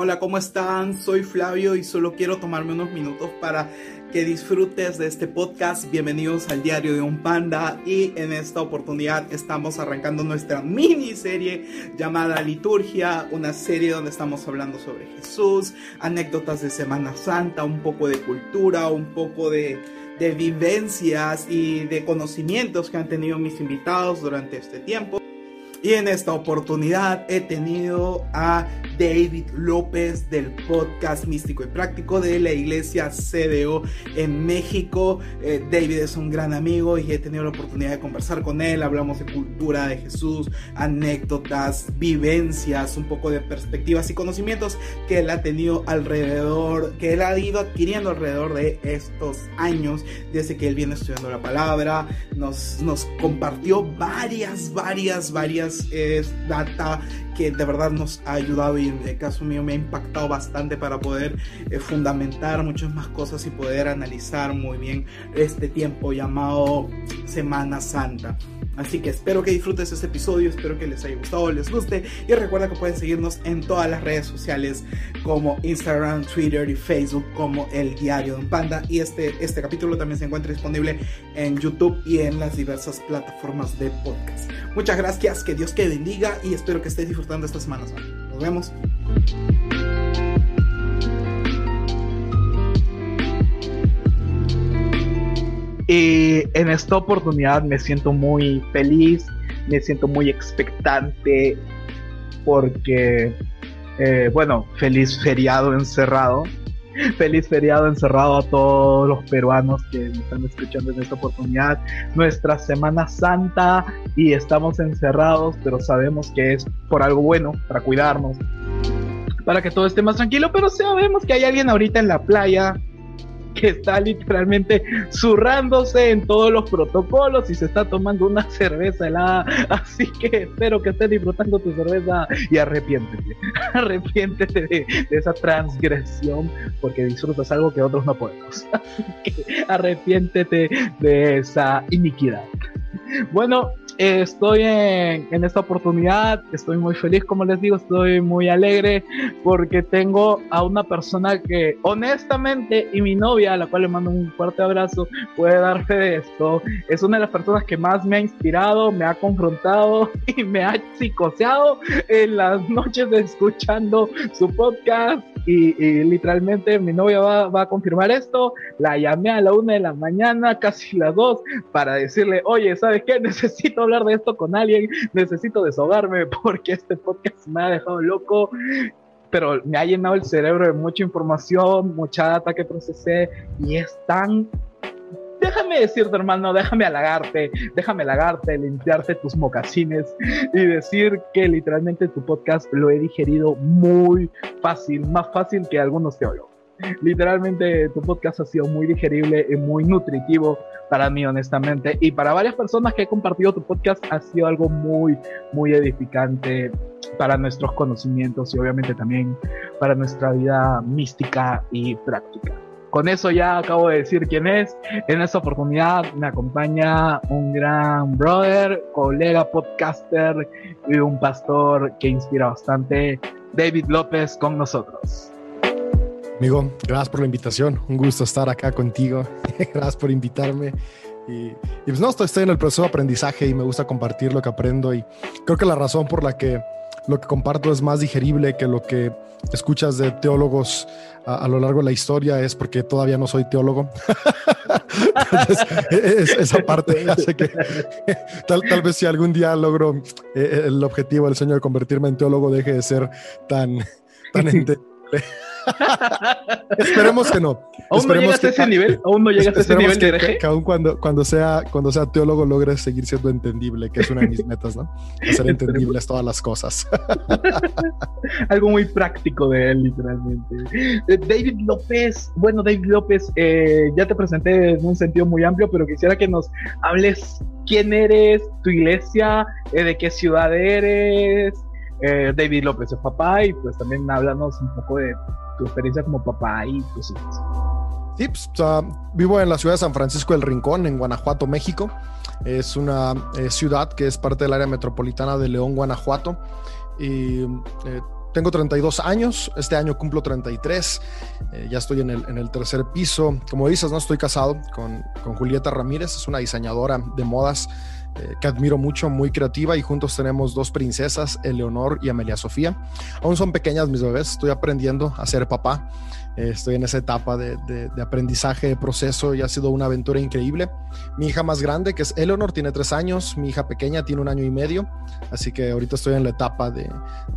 Hola, ¿cómo están? Soy Flavio y solo quiero tomarme unos minutos para que disfrutes de este podcast. Bienvenidos al Diario de un Panda y en esta oportunidad estamos arrancando nuestra miniserie llamada Liturgia, una serie donde estamos hablando sobre Jesús, anécdotas de Semana Santa, un poco de cultura, un poco de, de vivencias y de conocimientos que han tenido mis invitados durante este tiempo. Y en esta oportunidad he tenido a David López del podcast Místico y Práctico de la iglesia CDO en México. Eh, David es un gran amigo y he tenido la oportunidad de conversar con él. Hablamos de cultura de Jesús, anécdotas, vivencias, un poco de perspectivas y conocimientos que él ha tenido alrededor, que él ha ido adquiriendo alrededor de estos años desde que él viene estudiando la palabra. Nos, nos compartió varias, varias, varias eh, data que de verdad nos ha ayudado y en el caso mío me ha impactado bastante para poder eh, fundamentar muchas más cosas y poder analizar muy bien este tiempo llamado Semana Santa. Así que espero que disfrutes este episodio, espero que les haya gustado, les guste y recuerda que pueden seguirnos en todas las redes sociales como Instagram, Twitter y Facebook como El Diario de un Panda y este, este capítulo también se encuentra disponible en YouTube y en las diversas plataformas de podcast. Muchas gracias, que Dios te bendiga y espero que estés disfrutando esta semana. Nos vemos. Y en esta oportunidad me siento muy feliz, me siento muy expectante porque, eh, bueno, feliz feriado encerrado. Feliz feriado encerrado a todos los peruanos que me están escuchando en esta oportunidad. Nuestra Semana Santa y estamos encerrados, pero sabemos que es por algo bueno, para cuidarnos, para que todo esté más tranquilo, pero sabemos que hay alguien ahorita en la playa que está literalmente zurrándose en todos los protocolos y se está tomando una cerveza helada. Así que espero que estés disfrutando tu cerveza y arrepiéntete. Arrepiéntete de, esa transgresión porque disfrutas algo que otros no podemos. arrepiéntete de esa iniquidad. Bueno, estoy en, esta oportunidad, estoy muy feliz, como les digo, estoy muy alegre porque tengo a una persona que honestamente y mi novia, a la cual le mando un fuerte abrazo, puede dar fe de esto. Es una de las personas que más me ha inspirado, me ha confrontado y me ha psicoseado en las noches escuchando su podcast y, literalmente mi novia va, va, a confirmar esto. La llamé a la una de la mañana, casi las dos, para decirle, oye, ¿sabes qué? Necesito hablar de esto con alguien, necesito desahogarme porque este podcast me ha dejado loco pero me ha llenado el cerebro de mucha información, mucha data que procesé y es tan déjame decirte, hermano, déjame halagarte, déjame halagarte, limpiarte tus mocasines y decir que literalmente tu podcast lo he digerido muy fácil, más fácil que algunos teólogos. Literalmente tu podcast ha sido muy digerible y muy nutritivo para mí, honestamente. Y para varias personas que he compartido tu podcast ha sido algo muy, muy edificante para nuestros conocimientos y obviamente también para nuestra vida mística y práctica. Con eso ya acabo de decir quién es. En esta oportunidad me acompaña un gran brother, colega podcaster y un pastor que inspira bastante, David López, con nosotros. Amigo, gracias por la invitación. Un gusto estar acá contigo. gracias por invitarme. Y, pues no, estoy en el proceso de aprendizaje y me gusta compartir lo que aprendo. Y creo que la razón por la que lo que comparto es más digerible que lo que escuchas de teólogos a, lo largo de la historia es porque todavía no soy teólogo. esa parte tal, tal, vez si algún día logro eh, el objetivo del sueño de convertirme en teólogo deje de ser tan, tan entendible. Esperemos que no. ¿Aún no llegas a ese nivel? ¿Aún no llegas a ese nivel que, de que, aún cuando, cuando, sea, cuando sea teólogo logres seguir siendo entendible, que es una de mis metas, ¿no? Hacer entendibles todas las cosas. Algo muy práctico de él, literalmente. Eh, David López, bueno, David López, eh, ya te presenté en un sentido muy amplio, pero quisiera que nos hables quién eres, tu iglesia, eh, de qué ciudad eres, eh, David López es papá y pues también háblanos un poco de tu experiencia como papá y pues Sí, pues, vivo en la ciudad de San Francisco del Rincón, en Guanajuato, México. Es una eh, ciudad que es parte del área metropolitana de León, Guanajuato. Y eh, tengo 32 años, este año cumplo 33, eh, ya estoy en el, en el, tercer piso. Como dices, no estoy casado con, con Julieta Ramírez, es una diseñadora de modas eh, que admiro mucho, muy creativa y juntos tenemos dos princesas, Eleonor y Amelia Sofía. Aún son pequeñas mis bebés, estoy aprendiendo a ser papá. Eh, estoy en esa etapa de, aprendizaje, de proceso y ha sido una aventura increíble. Mi hija más grande, que es Eleonor, tiene tres años, mi hija pequeña tiene un año y medio, así que ahorita estoy en la etapa de,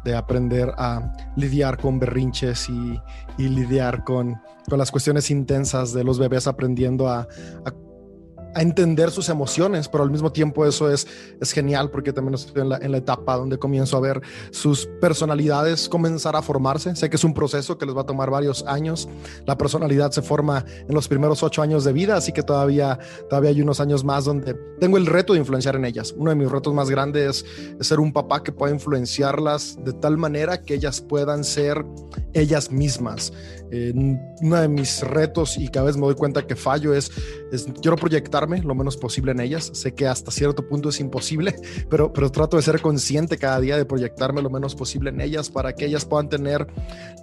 de aprender a lidiar con berrinches y, lidiar con, con, las cuestiones intensas de los bebés, aprendiendo a a entender sus emociones, pero al mismo tiempo eso es, es genial porque también estoy en la, en la, etapa donde comienzo a ver sus personalidades comenzar a formarse. Sé que es un proceso que les va a tomar varios años. La personalidad se forma en los primeros ocho años de vida, así que todavía, todavía hay unos años más donde tengo el reto de influenciar en ellas. Uno de mis retos más grandes es, ser un papá que pueda influenciarlas de tal manera que ellas puedan ser ellas mismas. Eh, uno de mis retos y cada vez me doy cuenta que fallo es, es quiero proyectar lo menos posible en ellas. Sé que hasta cierto punto es imposible, pero, pero trato de ser consciente cada día de proyectarme lo menos posible en ellas para que ellas puedan tener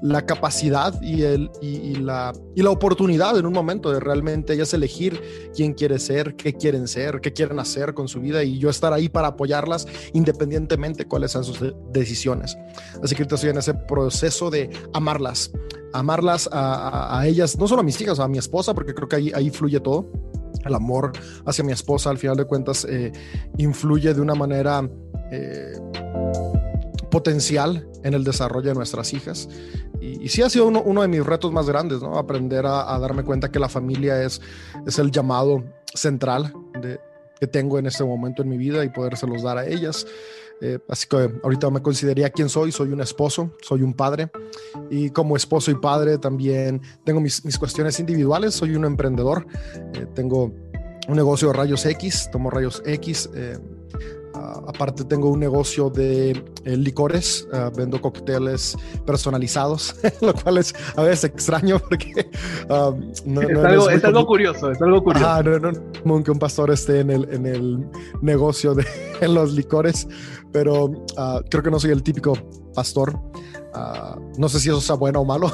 la capacidad y, el, y, la, y la oportunidad en un momento de realmente ellas elegir quién quiere ser, qué quieren ser, qué quieren hacer con su vida y yo estar ahí para apoyarlas independientemente cuáles sean sus decisiones. Así que estoy en ese proceso de amarlas, amarlas a, a, ellas, no solo a mis hijas, a mi esposa, porque creo que ahí, ahí fluye todo el amor hacia mi esposa, al final de cuentas, eh, influye de una manera eh, potencial en el desarrollo de nuestras hijas. Y, sí ha sido uno, de mis retos más grandes, ¿no? Aprender a, darme cuenta que la familia es, es el llamado central de, que tengo en este momento en mi vida y podérselos dar a ellas. Eh, así que ahorita me consideraría quién soy, soy un esposo, soy un padre y como esposo y padre también tengo mis, mis cuestiones individuales, soy un emprendedor, eh, tengo un negocio de rayos X, tomo rayos X. Eh, aparte tengo un negocio de eh, licores, uh, vendo cócteles personalizados, lo cual es a veces extraño porque um, no, es, algo, es, algo, curioso, es algo curioso. Ah, no, no, no, que un pastor esté en el, en el negocio de en los licores, pero uh, creo que no soy el típico pastor. Uh, no sé si eso sea bueno o malo.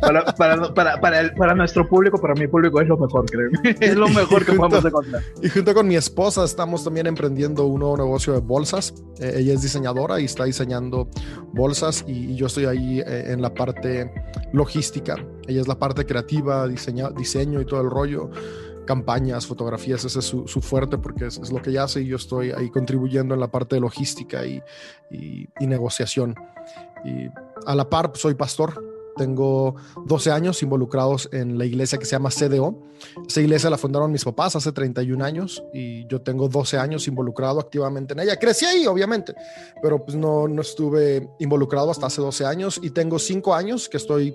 Para, para, para, para, para, nuestro público, para mi público es lo mejor, creo. Es lo mejor que podemos encontrar. Y junto con mi esposa estamos también emprendiendo un nuevo negocio de bolsas. Eh, ella es diseñadora y está diseñando bolsas y, yo estoy ahí eh, en la parte logística. Ella es la parte creativa, diseña, diseño y todo el rollo campañas, fotografías, ese es su, su fuerte porque es, es, lo que ella hace y yo estoy ahí contribuyendo en la parte de logística y, y, y negociación. Y a la par soy pastor, tengo 12 años involucrados en la iglesia que se llama CDO. Esa iglesia la fundaron mis papás hace 31 años y yo tengo 12 años involucrado activamente en ella. Crecí ahí, obviamente, pero pues no, no estuve involucrado hasta hace 12 años y tengo 5 años que estoy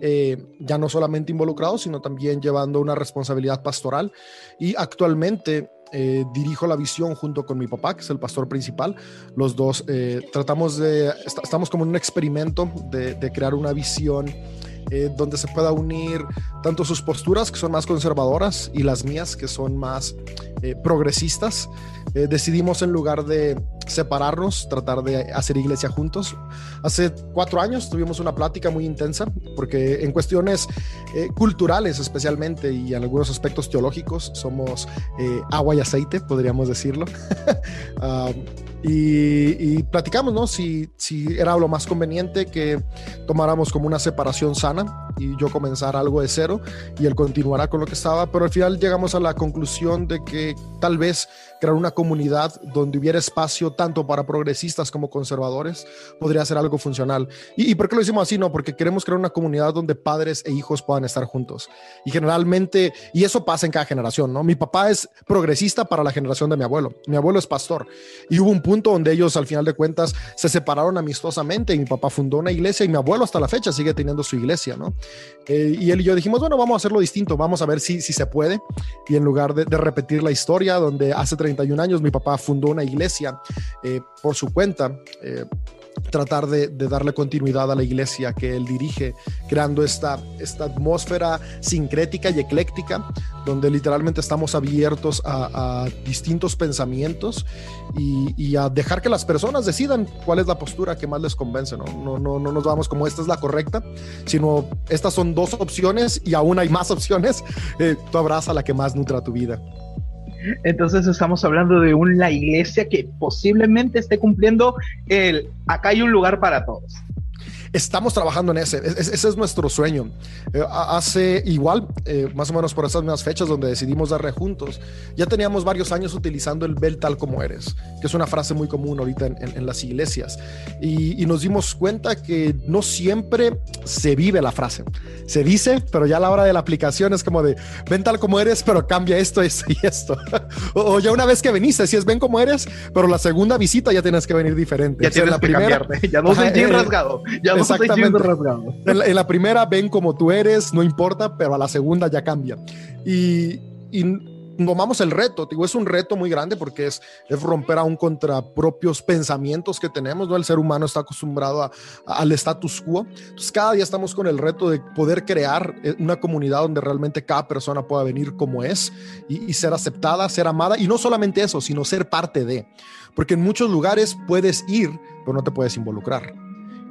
eh, ya no solamente involucrado, sino también llevando una responsabilidad pastoral y actualmente eh, dirijo la visión junto con mi papá, que es el pastor principal. Los dos eh, tratamos de, estamos como en un experimento de, crear una visión eh, donde se pueda unir tanto sus posturas, que son más conservadoras, y las mías, que son más progresistas. Decidimos en lugar de separarnos, tratar de hacer iglesia juntos. Hace cuatro años tuvimos una plática muy intensa, porque en cuestiones culturales especialmente y en algunos aspectos teológicos somos agua y aceite, podríamos decirlo. Y, y, platicamos, ¿no? Si, si era lo más conveniente que tomáramos como una separación sana y yo comenzar algo de cero y él continuará con lo que estaba, pero al final llegamos a la conclusión de que tal vez crear una comunidad donde hubiera espacio tanto para progresistas como conservadores podría ser algo funcional. ¿Y, y por qué lo hicimos así? No, porque queremos crear una comunidad donde padres e hijos puedan estar juntos. Y generalmente, y eso pasa en cada generación, ¿no? Mi papá es progresista para la generación de mi abuelo, mi abuelo es pastor y hubo un punto donde ellos al final de cuentas se separaron amistosamente mi papá fundó una iglesia y mi abuelo hasta la fecha sigue teniendo su iglesia, ¿no? Eh, y él y yo dijimos, bueno, vamos a hacerlo distinto, vamos a ver si, si se puede. Y en lugar de, de repetir la historia donde hace 31 años mi papá fundó una iglesia eh, por su cuenta, eh, tratar de, darle continuidad a la iglesia que él dirige, creando esta, esta atmósfera sincrética y ecléctica, donde literalmente estamos abiertos a, distintos pensamientos y, a dejar que las personas decidan cuál es la postura que más les convence. ¿no? No, no, no nos vamos como esta es la correcta, sino estas son dos opciones y aún hay más opciones. Eh, tú abraza la que más nutra tu vida. Entonces estamos hablando de una iglesia que posiblemente esté cumpliendo el acá hay un lugar para todos estamos trabajando en ese. ese es nuestro sueño. Eh, hace igual, eh, más o menos por esas mismas fechas donde decidimos darle juntos, ya teníamos varios años utilizando el vel tal como eres, que es una frase muy común ahorita en, las iglesias. Y, nos dimos cuenta que no siempre se vive la frase. Se dice, pero ya a la hora de la aplicación es como de ven tal como eres, pero cambia esto, esto y esto. o, ya una vez que veniste, si es ven como eres, pero la segunda visita ya tienes que venir diferente. Ya tienes la que primera, Ya no soy bien eh, rasgado. Ya Exactamente. En la, primera ven como tú eres, no importa, pero a la segunda ya cambia. Y, tomamos el reto, digo, es un reto muy grande porque es, es romper aún contra propios pensamientos que tenemos, ¿no? El ser humano está acostumbrado al status quo. Entonces, cada día estamos con el reto de poder crear eh, una comunidad donde realmente cada persona pueda venir como es y, y ser aceptada, ser amada. Y no solamente eso, sino ser parte de. Porque en muchos lugares puedes ir, pero no te puedes involucrar.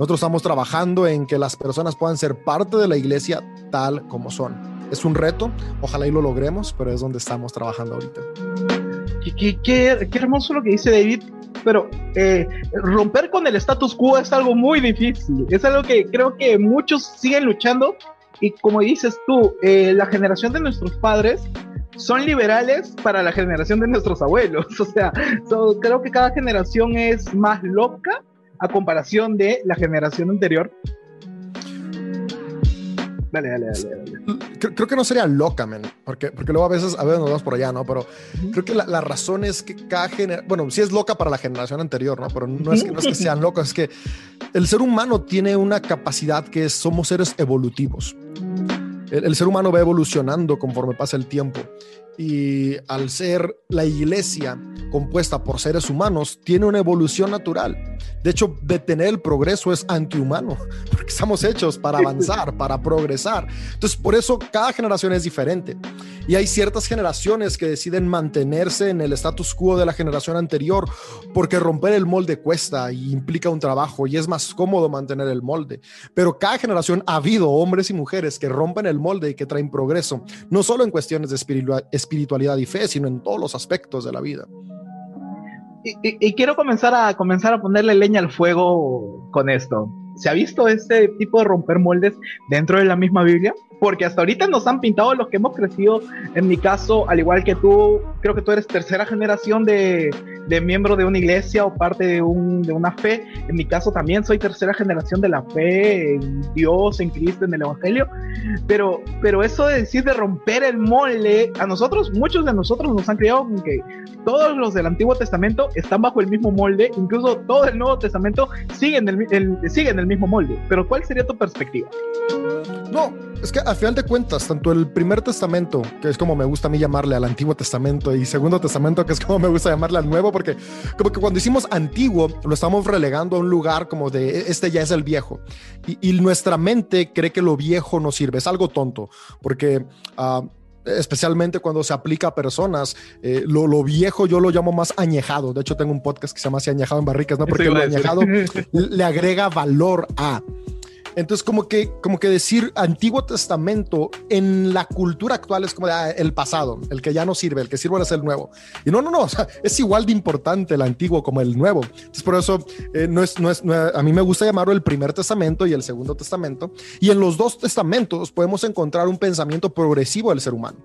Nosotros estamos trabajando en que las personas puedan ser parte de la iglesia tal como son. Es un reto, ojalá y lo logremos, pero es donde estamos trabajando ahorita. Qué, qué, qué hermoso lo que dice David, pero eh, romper con el status quo es algo muy difícil. Es algo que creo que muchos siguen luchando y como dices tú, eh, la generación de nuestros padres son liberales para la generación de nuestros abuelos. O sea, creo que cada generación es más loca a comparación de la generación anterior. Dale, dale, dale. Creo, que no sería loca, man, porque, porque luego a veces, a veces nos vamos por allá, ¿no? Pero creo que la, razón es que cada generación, bueno, sí es loca para la generación anterior, ¿no? Pero no es, que, no es que sean locos, es que el ser humano tiene una capacidad que es, somos seres evolutivos. el ser humano va evolucionando conforme pasa el tiempo y al ser la iglesia compuesta por seres humanos, tiene una evolución natural. De hecho, detener el progreso es antihumano, porque estamos hechos para avanzar, para progresar. Entonces, por eso cada generación es diferente. Y hay ciertas generaciones que deciden mantenerse en el status quo de la generación anterior, porque romper el molde cuesta y implica un trabajo y es más cómodo mantener el molde. Pero cada generación ha habido hombres y mujeres que rompen el molde y que traen progreso, no solo en cuestiones de espiritualidad espiritualidad y fe, sino en todos los aspectos de la vida. Y, quiero comenzar a, comenzar a ponerle leña al fuego con esto. ¿Se ha visto este tipo de romper moldes dentro de la misma Biblia? Porque hasta ahorita nos han pintado los que hemos crecido, en mi caso, al igual que tú, creo que tú eres tercera generación de, de miembro de una iglesia o parte de, un, de una fe. En mi caso también soy tercera generación de la fe en Dios, en Cristo, en el Evangelio. Pero, pero eso de decir de romper el molde, a nosotros, muchos de nosotros nos han criado con que todos los del Antiguo Testamento están bajo el mismo molde, incluso todo el Nuevo Testamento sigue en el, el, sigue en el mismo molde. Pero ¿cuál sería tu perspectiva? No, es que a final de cuentas, tanto el primer testamento, que es como me gusta a mí llamarle al Antiguo Testamento, y segundo testamento, que es como me gusta llamarle al Nuevo, porque como que cuando hicimos antiguo, lo estamos relegando a un lugar como de este ya es el viejo. Y, nuestra mente cree que lo viejo no sirve, es algo tonto, porque... Uh, especialmente cuando se aplica a personas. Eh, lo, lo, viejo yo lo llamo más añejado. De hecho, tengo un podcast que se llama así Añejado en Barricas, ¿no? Porque lo añejado le agrega valor a. Entonces, como que, como que decir Antiguo Testamento en la cultura actual es como ah, el pasado, el que ya no sirve, el que sirve es el nuevo. Y no, no, no, es igual de importante el antiguo como el nuevo. Entonces, por eso eh, no, es, no, es, a mí me gusta llamarlo el primer testamento y el segundo testamento. Y en los dos testamentos podemos encontrar un pensamiento progresivo del ser humano.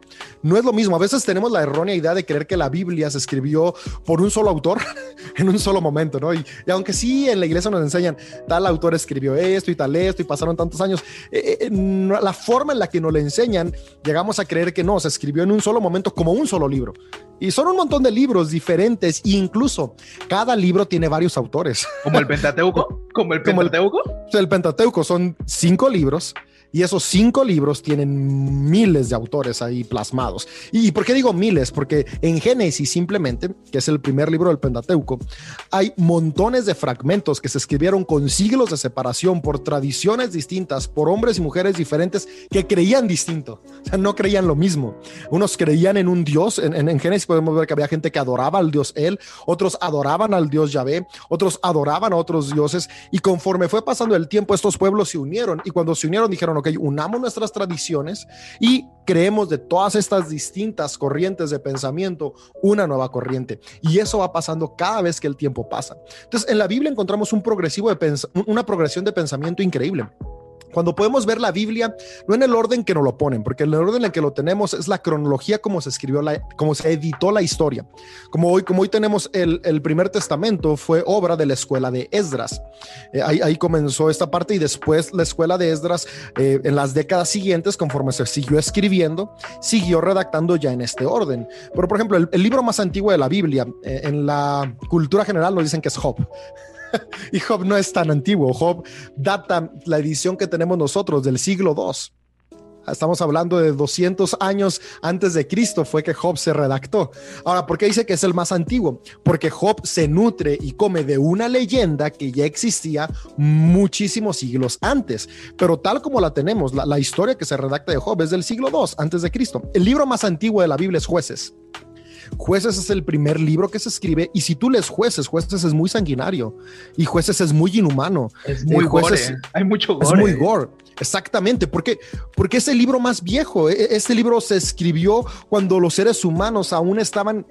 No es lo mismo. A veces tenemos la errónea idea de creer que la Biblia se escribió por un solo autor en un solo momento, ¿no? Y, y aunque sí en la iglesia nos enseñan, tal autor escribió esto y tal esto y pasaron tantos años. Eh, eh, la forma en la que nos le enseñan, llegamos a creer que no, se escribió en un solo momento como un solo libro. Y son un montón de libros diferentes, e incluso cada libro tiene varios autores. ¿Como el Pentateuco? ¿Como el Pentateuco? el Pentateuco son cinco libros Y esos cinco libros tienen miles de autores ahí plasmados. ¿Y por qué digo miles? Porque en Génesis simplemente, que es el primer libro del Pentateuco, hay montones de fragmentos que se escribieron con siglos de separación por tradiciones distintas, por hombres y mujeres diferentes que creían distinto, o sea, no creían lo mismo. Unos creían en un Dios, en, Génesis podemos ver que había gente que adoraba al Dios Él, otros adoraban al Dios Yahvé, otros adoraban a otros dioses, y conforme fue pasando el tiempo, estos pueblos se unieron, y cuando se unieron dijeron, unamos nuestras tradiciones y creemos de todas estas distintas corrientes de pensamiento una nueva corriente. Y eso va pasando cada vez que el tiempo pasa. Entonces, en la Biblia encontramos un progresivo de una progresión de pensamiento increíble. Cuando podemos ver la Biblia, no en el orden que nos lo ponen, porque el orden en el que lo tenemos es la cronología como se escribió, la, como se editó la historia. Como hoy, como hoy tenemos el, el primer testamento, fue obra de la escuela de Esdras. Eh, ahí, ahí, comenzó esta parte y después la escuela de Esdras, eh, en las décadas siguientes, conforme se siguió escribiendo, siguió redactando ya en este orden. Pero, por ejemplo, el, el libro más antiguo de la Biblia, eh, en la cultura general, nos dicen que es Job. y Job no es tan antiguo. Job data la edición que tenemos nosotros del siglo II. Estamos hablando de 200 años antes de Cristo fue que Job se redactó. Ahora, ¿por qué dice que es el más antiguo? Porque Job se nutre y come de una leyenda que ya existía muchísimos siglos antes. Pero tal como la tenemos, la, historia que se redacta de Job es del siglo II antes de Cristo. El libro más antiguo de la Biblia es Jueces. Jueces es el primer libro que se escribe y si tú lees Jueces, Jueces es muy sanguinario y Jueces es muy inhumano. Es muy eh, jueces, gore. Hay mucho gore. Es muy gore. Exactamente, porque porque es el libro más viejo. Este libro se escribió cuando los seres humanos aún estaban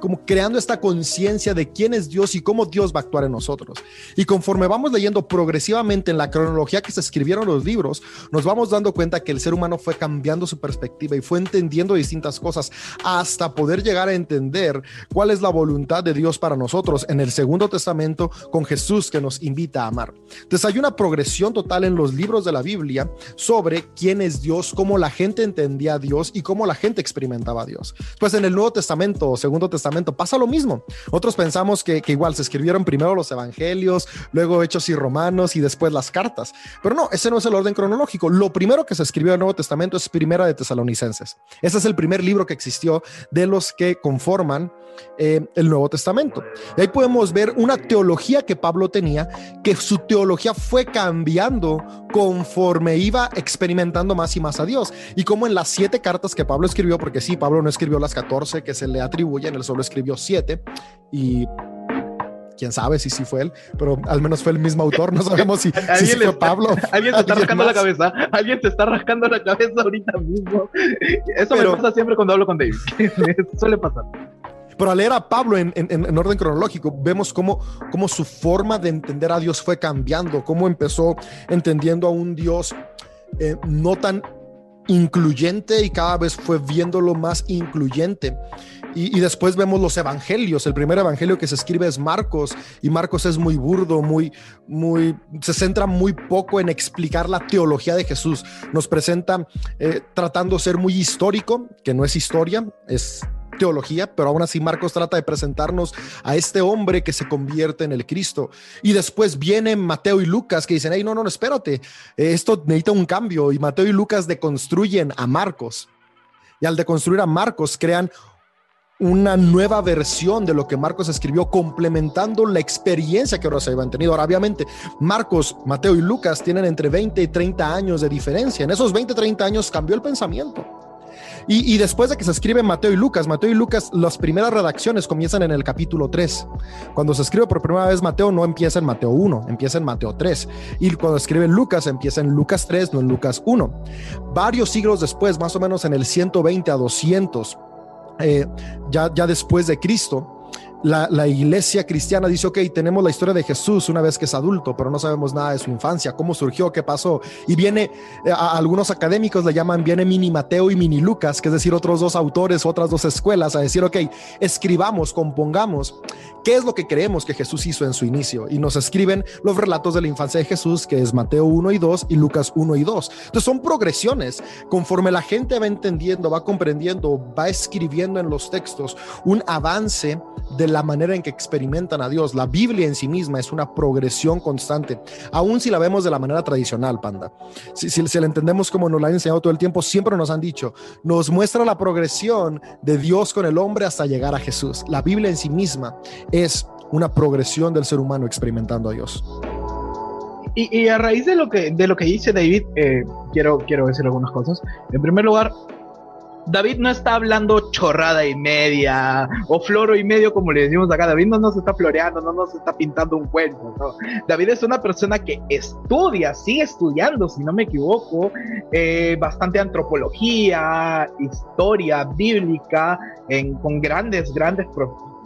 como creando esta conciencia de quién es Dios y cómo Dios va a actuar en nosotros. Y conforme vamos leyendo progresivamente en la cronología que se escribieron los libros, nos vamos dando cuenta que el ser humano fue cambiando su perspectiva y fue entendiendo distintas cosas hasta poder llegar a entender cuál es la voluntad de Dios para nosotros en el Segundo Testamento con Jesús que nos invita a amar. Entonces hay una progresión total en los libros de la Biblia sobre quién es Dios, cómo la gente entendía a Dios y cómo la gente experimentaba a Dios. Pues en el Nuevo Testamento Segundo Testamento pasa lo mismo. Otros pensamos que, que igual se escribieron primero los evangelios, luego Hechos y Romanos y después las cartas. Pero no, ese no es el orden cronológico. Lo primero que se escribió en el Nuevo Testamento es Primera de Tesalonicenses. Ese es el primer libro que existió de los que conforman eh, el Nuevo Testamento. Y ahí podemos ver una teología que Pablo tenía, que su teología fue cambiando conforme iba experimentando más y más a Dios. Y como en las siete cartas que Pablo escribió, porque sí, Pablo no escribió las 14 que se le atribuyen, él solo escribió siete y quién sabe si sí fue él, pero al menos fue el mismo autor, no sabemos si, si sí fue Pablo. Alguien te está rascando la cabeza, alguien te está rascando la cabeza ahorita mismo. Eso pero, me pasa siempre cuando hablo con David, suele pasar. Pero al leer a Pablo en, en, en, orden cronológico, vemos cómo, cómo su forma de entender a Dios fue cambiando, cómo empezó entendiendo a un Dios eh, no tan incluyente y cada vez fue viéndolo más incluyente. Y, y, después vemos los evangelios. El primer evangelio que se escribe es Marcos y Marcos es muy burdo, muy, muy, se centra muy poco en explicar la teología de Jesús. Nos presenta eh, tratando de ser muy histórico, que no es historia, es teología, pero aún así Marcos trata de presentarnos a este hombre que se convierte en el Cristo. Y después vienen Mateo y Lucas que dicen, hey, no, no, no, espérate, esto necesita un cambio. Y Mateo y Lucas deconstruyen a Marcos. Y al deconstruir a Marcos crean una nueva versión de lo que Marcos escribió, complementando la experiencia que ahora se habían tenido. Ahora, obviamente, Marcos, Mateo y Lucas tienen entre 20 y 30 años de diferencia. En esos 20, 30 años cambió el pensamiento. Y, después de que se escriben Mateo y Lucas, Mateo y Lucas, las primeras redacciones comienzan en el capítulo 3. Cuando se escribe por primera vez Mateo, no empieza en Mateo 1, empieza en Mateo 3. Y cuando escriben Lucas, empieza en Lucas 3, no en Lucas 1. Varios siglos después, más o menos en el 120 a 200, eh, ya después de Cristo, la, la, iglesia cristiana dice, ok, tenemos la historia de Jesús una vez que es adulto, pero no sabemos nada de su infancia, cómo surgió, qué pasó. Y viene, a, a algunos académicos le llaman, viene mini Mateo y mini Lucas, que es decir, otros dos autores, otras dos escuelas, a decir, ok, escribamos, compongamos, qué es lo que creemos que Jesús hizo en su inicio. Y nos escriben los relatos de la infancia de Jesús, que es Mateo 1 y 2 y Lucas 1 y 2. Entonces son progresiones. Conforme la gente va entendiendo, va comprendiendo, va escribiendo en los textos un avance de la manera en que experimentan a Dios. La Biblia en sí misma es una progresión constante, aun si la vemos de la manera tradicional, panda. Si, si, la entendemos como nos la han enseñado todo el tiempo, siempre nos han dicho, nos muestra la progresión de Dios con el hombre hasta llegar a Jesús. La Biblia en sí misma es una progresión del ser humano experimentando a Dios. Y, a raíz de lo que, de lo que dice David, eh, quiero, quiero decir algunas cosas. En primer lugar, David no está hablando chorrada y media o floro y medio como le decimos acá. David no nos está floreando, no nos está pintando un cuento. David es una persona que estudia, sigue estudiando, si no me equivoco, eh, bastante antropología, historia bíblica, en, con grandes, grandes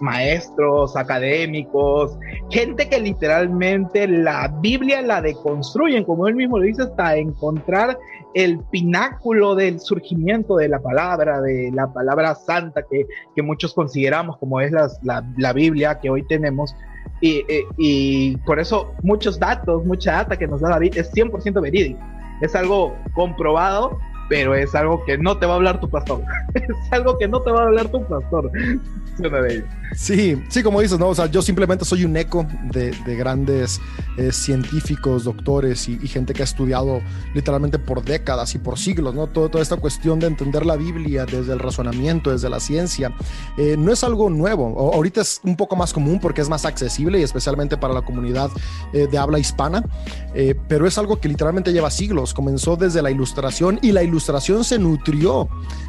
maestros, académicos, gente que literalmente la Biblia la deconstruyen, como él mismo lo dice, hasta encontrar el pináculo del surgimiento de la palabra, de la palabra santa que, muchos consideramos como es la, la, Biblia que hoy tenemos. Y, y, por eso muchos datos, mucha data que nos da David es 100% verídico. Es algo comprobado pero es algo que no te va a hablar tu pastor. es algo que no te va a hablar tu pastor. Sí, sí, como dices, ¿no? O sea, yo simplemente soy un eco de, grandes eh, científicos, doctores y, gente que ha estudiado literalmente por décadas y por siglos, ¿no? toda esta cuestión de entender la Biblia desde el razonamiento, desde la ciencia, eh, no es algo nuevo. ahorita es un poco más común porque es más accesible y especialmente para la comunidad eh, de habla hispana, pero es algo que literalmente lleva siglos. Comenzó desde la ilustración y la ilustración se nutrió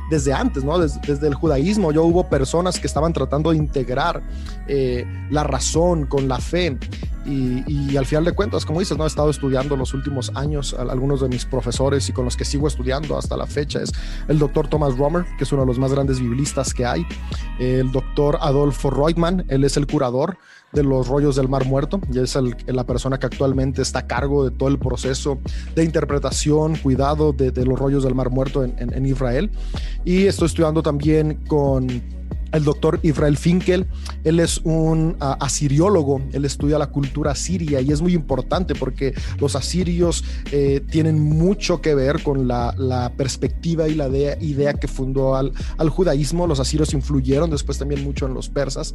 desde antes, ¿no? Desde, el judaísmo, yo hubo personas que estaban tratando de integrar eh, la razón con la fe. Y, al final de cuentas, como dices, no he estado estudiando los últimos años, algunos de mis profesores y con los que sigo estudiando hasta la fecha es el doctor Thomas Romer, que es uno de los más grandes biblistas que hay, el doctor Adolfo Reutemann, él es el curador de los rollos del Mar Muerto y es la persona que actualmente está a cargo de todo el proceso de interpretación, cuidado de, los rollos del Mar Muerto en, Israel. Y estoy estudiando también con el doctor Israel Finkel. Él es un ah, asiriólogo, él estudia la cultura siria y es muy importante porque los asirios eh, tienen mucho que ver con la, perspectiva y la idea, que fundó al, judaísmo. Los asirios influyeron después también mucho en los persas.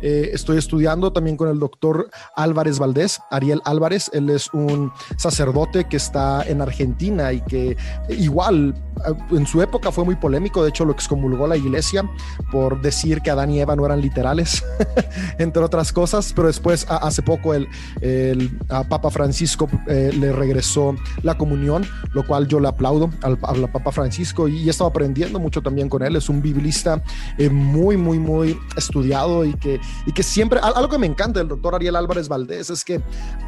Eh, estoy estudiando también con el doctor Álvarez Valdés, Ariel Álvarez. Él es un sacerdote que está en Argentina y que igual ah, en su época fue muy polémico. De hecho, lo excomulgó la iglesia por que Adán y Eva no eran literales, entre otras cosas, pero después hace poco el, el Papa Francisco eh, le regresó la comunión, lo cual yo le aplaudo al, Papa Francisco y he estado aprendiendo mucho también con él. Es un biblista eh, muy, muy, muy estudiado y que, y que siempre, algo que me encanta del doctor Ariel Álvarez Valdés es que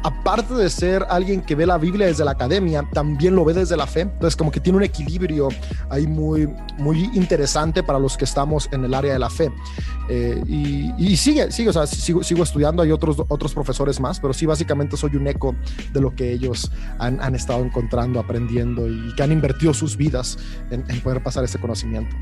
aparte de ser alguien que ve la Biblia desde la academia, también lo ve desde la fe. Entonces como que tiene un equilibrio ahí muy, muy interesante para los que estamos en el área de la fe fe. Eh, y, sigue, sigue, o sea, sigo, sigo, estudiando, hay otros, otros profesores más, pero sí, básicamente soy un eco de lo que ellos han, han estado encontrando, aprendiendo y que han invertido sus vidas en, poder pasar ese conocimiento.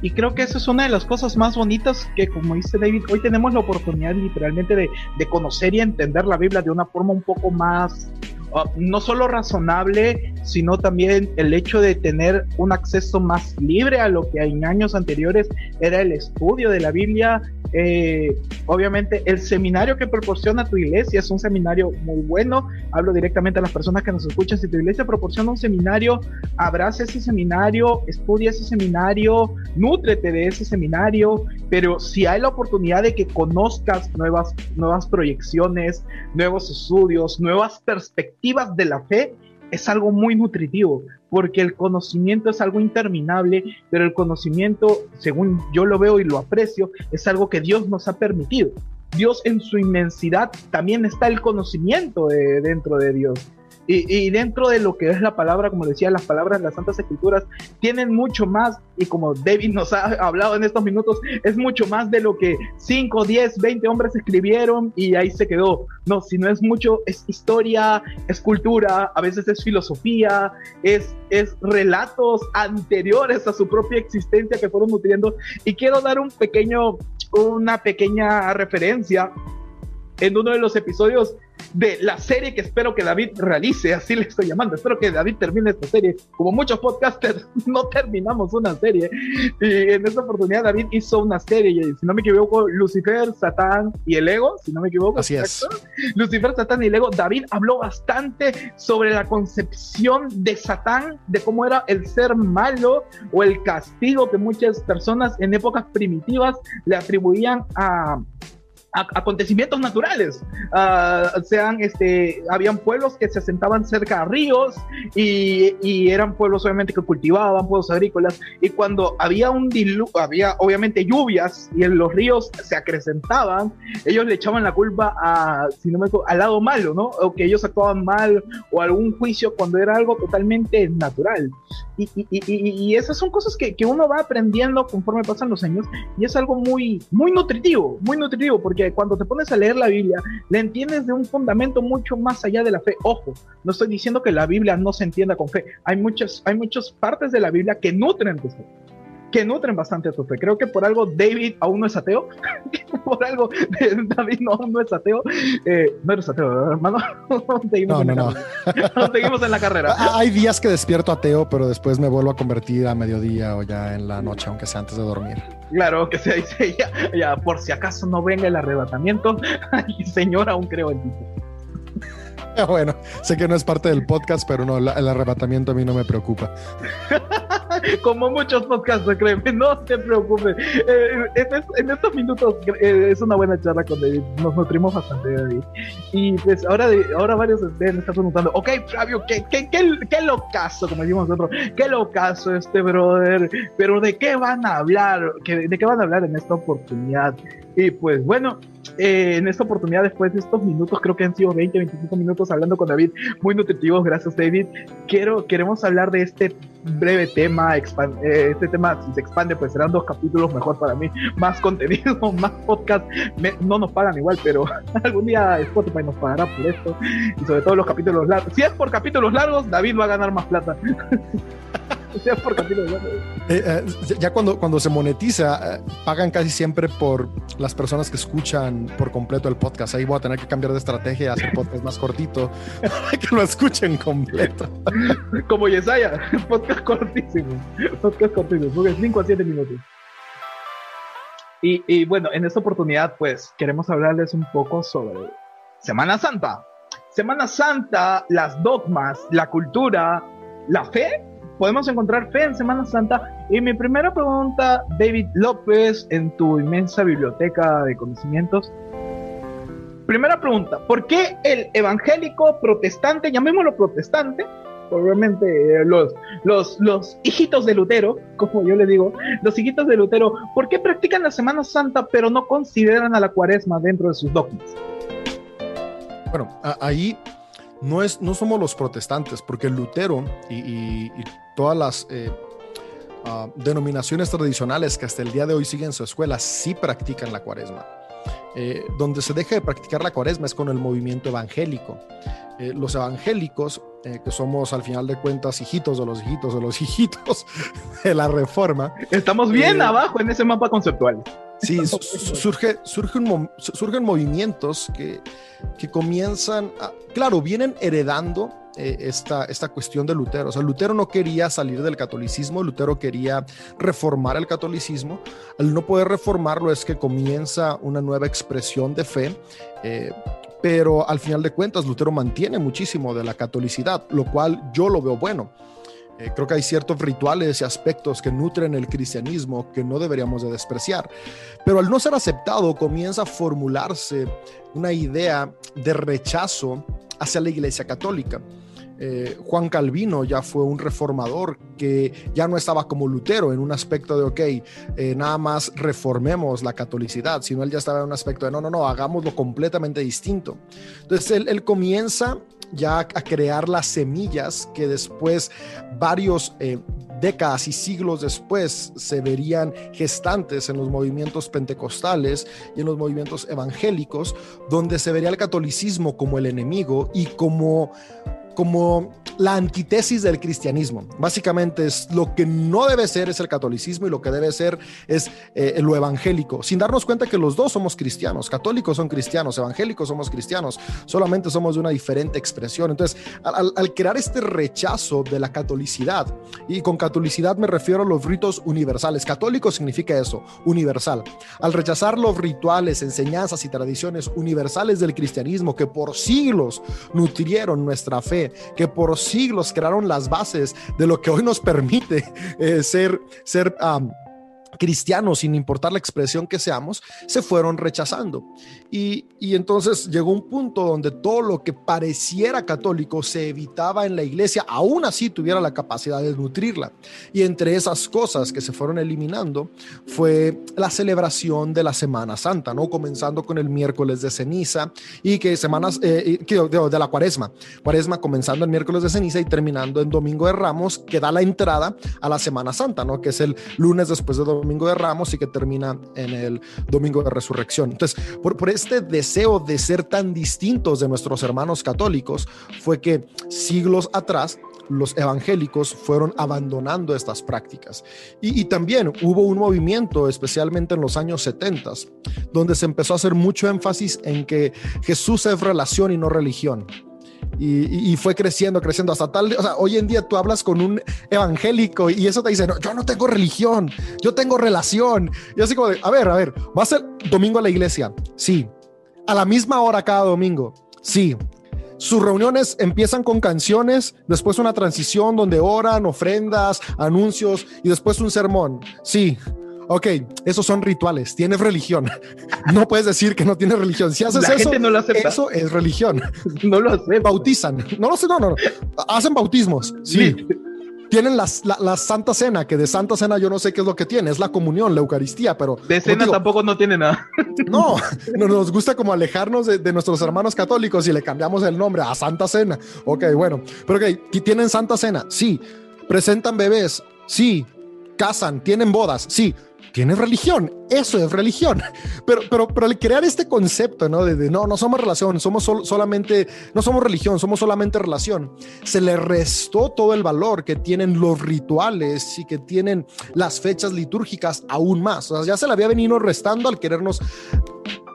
Y creo que eso es una de las cosas más bonitas que, como dice David, hoy tenemos la oportunidad literalmente de, de conocer y entender la Biblia de una forma un poco más Ah, no solo razonable, sino también el hecho de tener un acceso más libre a lo que en años anteriores era el estudio de la Biblia eh, obviamente el seminario que proporciona tu iglesia es un seminario muy bueno. Hablo directamente a las personas que nos escuchan. Si tu iglesia proporciona un seminario, abraza ese seminario, estudia ese seminario, nútrete de ese seminario. Pero si hay la oportunidad de que conozcas nuevas, nuevas proyecciones, nuevos estudios, nuevas perspectivas de la fe, es algo muy nutritivo, porque el conocimiento es algo interminable, pero el conocimiento, según yo lo veo y lo aprecio, es algo que Dios nos ha permitido. Dios en su inmensidad también está el conocimiento dentro de Dios. Y, dentro de lo que es la palabra, como decía, las palabras de las Santas Escrituras tienen mucho más, y como David nos ha hablado en estos minutos, es mucho más de lo que 5, 10, 20 hombres escribieron y ahí se quedó. No, si no es mucho, es historia, es cultura, a veces es filosofía, es, es relatos anteriores a su propia existencia que fueron nutriendo. Y quiero dar un pequeño, una pequeña referencia en uno de los episodios de la serie que espero que David realice, así le estoy llamando. Espero que David termine esta serie. Como muchos podcasters, no terminamos una serie. Y en esta oportunidad David hizo una serie, y si no me equivoco, Lucifer, Satán y el Ego, si no me equivoco. Así es. Lucifer, Satán y el Ego. David habló bastante sobre la concepción de Satán, de cómo era el ser malo o el castigo que muchas personas en épocas primitivas le atribuían a acontecimientos naturales. Uh, sean, este, habían pueblos que se asentaban cerca a ríos y, y, eran pueblos obviamente que cultivaban, pueblos agrícolas, y cuando había un diluvio, había obviamente lluvias y en los ríos se acrecentaban, ellos le echaban la culpa a, si no me al lado malo, ¿no? O que ellos actuaban mal o algún juicio cuando era algo totalmente natural. Y, y, y esas son cosas que, que uno va aprendiendo conforme pasan los años y es algo muy, muy nutritivo, muy nutritivo, porque cuando te pones a leer la Biblia, la entiendes de un fundamento mucho más allá de la fe. Ojo, no estoy diciendo que la Biblia no se entienda con fe. Hay muchas, hay partes de la Biblia que nutren tu fe que nutren bastante a tu fe. Creo que por algo David aún no es ateo. por algo David no, aún no es ateo. Eh, no eres ateo, hermano. seguimos, no, no, no. seguimos en la carrera. Hay días que despierto ateo, pero después me vuelvo a convertir a mediodía o ya en la noche, aunque sea antes de dormir. Claro, que se dice ya, ya por si acaso no venga el arrebatamiento. Ay, señor, aún creo en ti. Bueno, sé que no es parte del podcast, pero no, el arrebatamiento a mí no me preocupa. Como muchos podcasts, créeme, no te preocupes. Eh, en, estos minutos eh, es una buena charla con David, nos nutrimos bastante David. Y pues ahora, ahora varios de ustedes me están preguntando, ok, Flavio, ¿qué, qué, qué, qué locazo, como decimos nosotros, qué locazo este brother, pero ¿de qué van a hablar? ¿De qué van a hablar en esta oportunidad? Y pues bueno, eh, en esta oportunidad, después de estos minutos, creo que han sido 20, 25 minutos hablando con David, muy nutritivos, gracias David. Quiero, queremos hablar de este breve tema, eh, este tema si se expande, pues serán dos capítulos mejor para mí, más contenido, más podcast, no nos pagan igual, pero algún día Spotify nos pagará por esto, y sobre todo los capítulos largos. Si es por capítulos largos, David va a ganar más plata. por eh, eh, ya cuando, cuando se monetiza, eh, pagan casi siempre por las personas que escuchan por completo el podcast. Ahí voy a tener que cambiar de estrategia, hacer podcast más cortito, para que lo escuchen completo. Como Yesaya, podcast cortísimo. Podcast cortísimo, 5 a 7 minutos. Y, y bueno, en esta oportunidad, pues queremos hablarles un poco sobre Semana Santa. Semana Santa, las dogmas, la cultura, la fe podemos encontrar fe en Semana Santa. Y mi primera pregunta, David López, en tu inmensa biblioteca de conocimientos. Primera pregunta, ¿por qué el evangélico protestante, llamémoslo protestante, obviamente eh, los, los, los hijitos de Lutero, como yo le digo, los hijitos de Lutero, ¿por qué practican la Semana Santa pero no consideran a la cuaresma dentro de sus dogmas? Bueno, ahí no, es, no somos los protestantes, porque Lutero y, todas las eh, ah, denominaciones tradicionales que hasta el día de hoy siguen su escuela sí practican la cuaresma. Eh, donde se deja de practicar la cuaresma es con el movimiento evangélico. Eh, los evangélicos, que somos al final de cuentas hijitos de los hijitos de los hijitos de la reforma. Estamos bien abajo en ese mapa conceptual. Sí, surge, surge surgen movimientos que, que comienzan, claro, vienen heredando eh, esta, esta cuestión de Lutero. O sea, Lutero no quería salir del catolicismo, Lutero quería reformar el catolicismo. Al no poder reformarlo es que comienza una nueva expresión de fe. Eh, pero al final de cuentas, Lutero mantiene muchísimo de la catolicidad, lo cual yo lo veo bueno. Eh, creo que hay ciertos rituales y aspectos que nutren el cristianismo que no deberíamos de despreciar. Pero al no ser aceptado comienza a formularse una idea de rechazo hacia la Iglesia Católica. Eh, Juan Calvino ya fue un reformador que ya no estaba como Lutero en un aspecto de, ok, eh, nada más reformemos la catolicidad, sino él ya estaba en un aspecto de, no, no, no, hagámoslo completamente distinto. Entonces él, comienza ya a crear las semillas que después varios eh, décadas y siglos después se verían gestantes en los movimientos pentecostales y en los movimientos evangélicos, donde se vería el catolicismo como el enemigo y como como la antítesis del cristianismo. Básicamente es lo que no debe ser es el catolicismo y lo que debe ser es eh, lo evangélico, sin darnos cuenta que los dos somos cristianos, católicos son cristianos, evangélicos somos cristianos, solamente somos de una diferente expresión. Entonces, al, al crear este rechazo de la catolicidad, y con catolicidad me refiero a los ritos universales, católico significa eso, universal. Al rechazar los rituales, enseñanzas y tradiciones universales del cristianismo que por siglos nutrieron nuestra fe, que por siglos crearon las bases de lo que hoy nos permite eh, ser, ser cristianos, sin importar la expresión que seamos, se fueron rechazando. Y, entonces llegó un punto donde todo lo que pareciera católico se evitaba en la iglesia, aún así tuviera la capacidad de nutrirla. Y entre esas cosas que se fueron eliminando fue la celebración de la Semana Santa, ¿no? Comenzando con el miércoles de ceniza y que semanas, eh, de la cuaresma, cuaresma comenzando el miércoles de ceniza y terminando en domingo de Ramos, que da la entrada a la Semana Santa, ¿no? Que es el lunes después de domingo de Ramos y que termina en el domingo de resurrección. Entonces, por, por este deseo de ser tan distintos de nuestros hermanos católicos, fue que siglos atrás los evangélicos fueron abandonando estas prácticas. Y, y, también hubo un movimiento, especialmente en los años 70, donde se empezó a hacer mucho énfasis en que Jesús es relación y no religión. Y, fue creciendo, creciendo hasta tal, o sea, hoy en día tú hablas con un evangélico y eso te dice, no, yo no tengo religión, yo tengo relación. Y así como a ver, a ver, ¿va a ser domingo a la iglesia? Sí. A la misma hora cada domingo? Sí. Sus reuniones empiezan con canciones, después una transición donde oran, ofrendas, anuncios y después un sermón. Sí ok, esos son rituales, tienes religión. No puedes decir que no tienes religión. Si haces eso, eso es religión. No lo acepta. Bautizan. No lo sé, no, no. Hacen bautismos. Sí. Tienen la, la, Santa Cena, que de Santa Cena yo no sé qué es lo que tiene, es la comunión, la Eucaristía, pero... De cena tampoco no tiene nada. No, no nos gusta como alejarnos de, de, nuestros hermanos católicos y le cambiamos el nombre a Santa Cena. Ok, bueno, pero ok, ¿tienen Santa Cena? Sí. ¿Presentan bebés? Sí. ¿Casan? ¿Tienen bodas? Sí tienes religión, eso es religión. Pero, pero, pero al crear este concepto, ¿no? De, no, no somos relación, somos solamente, no somos religión, somos solamente relación, se le restó todo el valor que tienen los rituales y que tienen las fechas litúrgicas aún más. O sea, ya se le había venido restando al querernos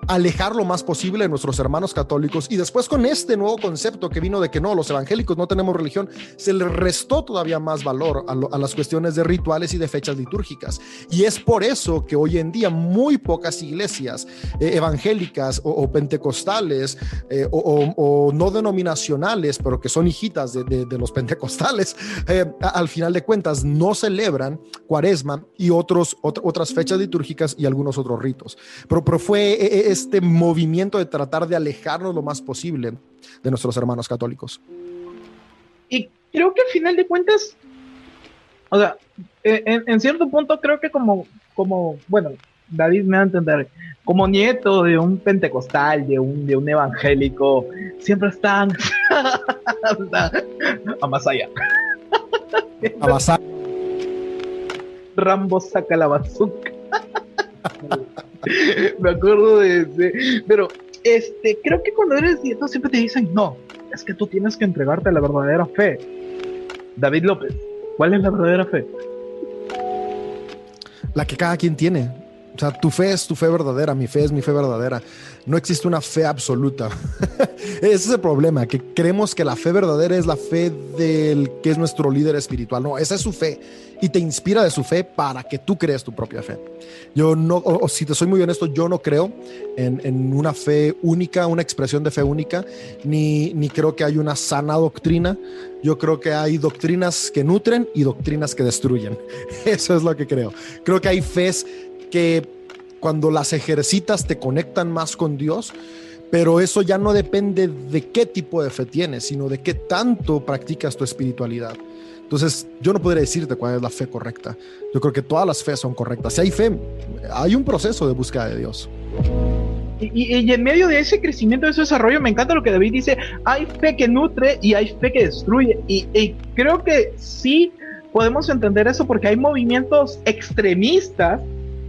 alejar lo más posible de nuestros hermanos católicos y después con este nuevo concepto que vino de que no, los evangélicos no tenemos religión, se le restó todavía más valor a, las cuestiones de rituales y de fechas litúrgicas. Y es por eso que hoy en día muy pocas iglesias eh, evangélicas o, pentecostales eh, o, no denominacionales, pero que son hijitas de, los pentecostales, eh, al final de cuentas no celebran cuaresma y otros, otras fechas litúrgicas y algunos otros ritos. Pero, pero fue este movimiento de tratar de alejarnos lo más posible de nuestros hermanos católicos. Y creo que al final de cuentas, o sea, en, cierto punto creo que como, como, bueno, David me va a entender, como nieto de un pentecostal, de un, de un evangélico, siempre están a más allá. A más allá. Rambo saca la bazooka. me acuerdo de ese. Pero, este, creo que cuando eres nieto siempre te dicen, no, es que tú tienes que entregarte a la verdadera fe. David López, ¿cuál es la verdadera fe? La que cada quien tiene. O sea, tu fe es tu fe verdadera, mi fe es mi fe verdadera. No existe una fe absoluta. Ese es el problema, que creemos que la fe verdadera es la fe del que es nuestro líder espiritual. No, esa es su fe y te inspira de su fe para que tú crees tu propia fe. Yo no, o, si te soy muy honesto, yo no creo en, en, una fe única, una expresión de fe única, ni, ni creo que hay una sana doctrina. Yo creo que hay doctrinas que nutren y doctrinas que destruyen. Eso es lo que creo. Creo que hay fes que cuando las ejercitas te conectan más con Dios, pero eso ya no depende de qué tipo de fe tienes, sino de qué tanto practicas tu espiritualidad. Entonces, yo no podría decirte cuál es la fe correcta. Yo creo que todas las fe son correctas. Si hay fe, hay un proceso de búsqueda de Dios. Y, en medio de ese crecimiento, de ese desarrollo, me encanta lo que David dice, hay fe que nutre y hay fe que destruye. Y, creo que sí podemos entender eso porque hay movimientos extremistas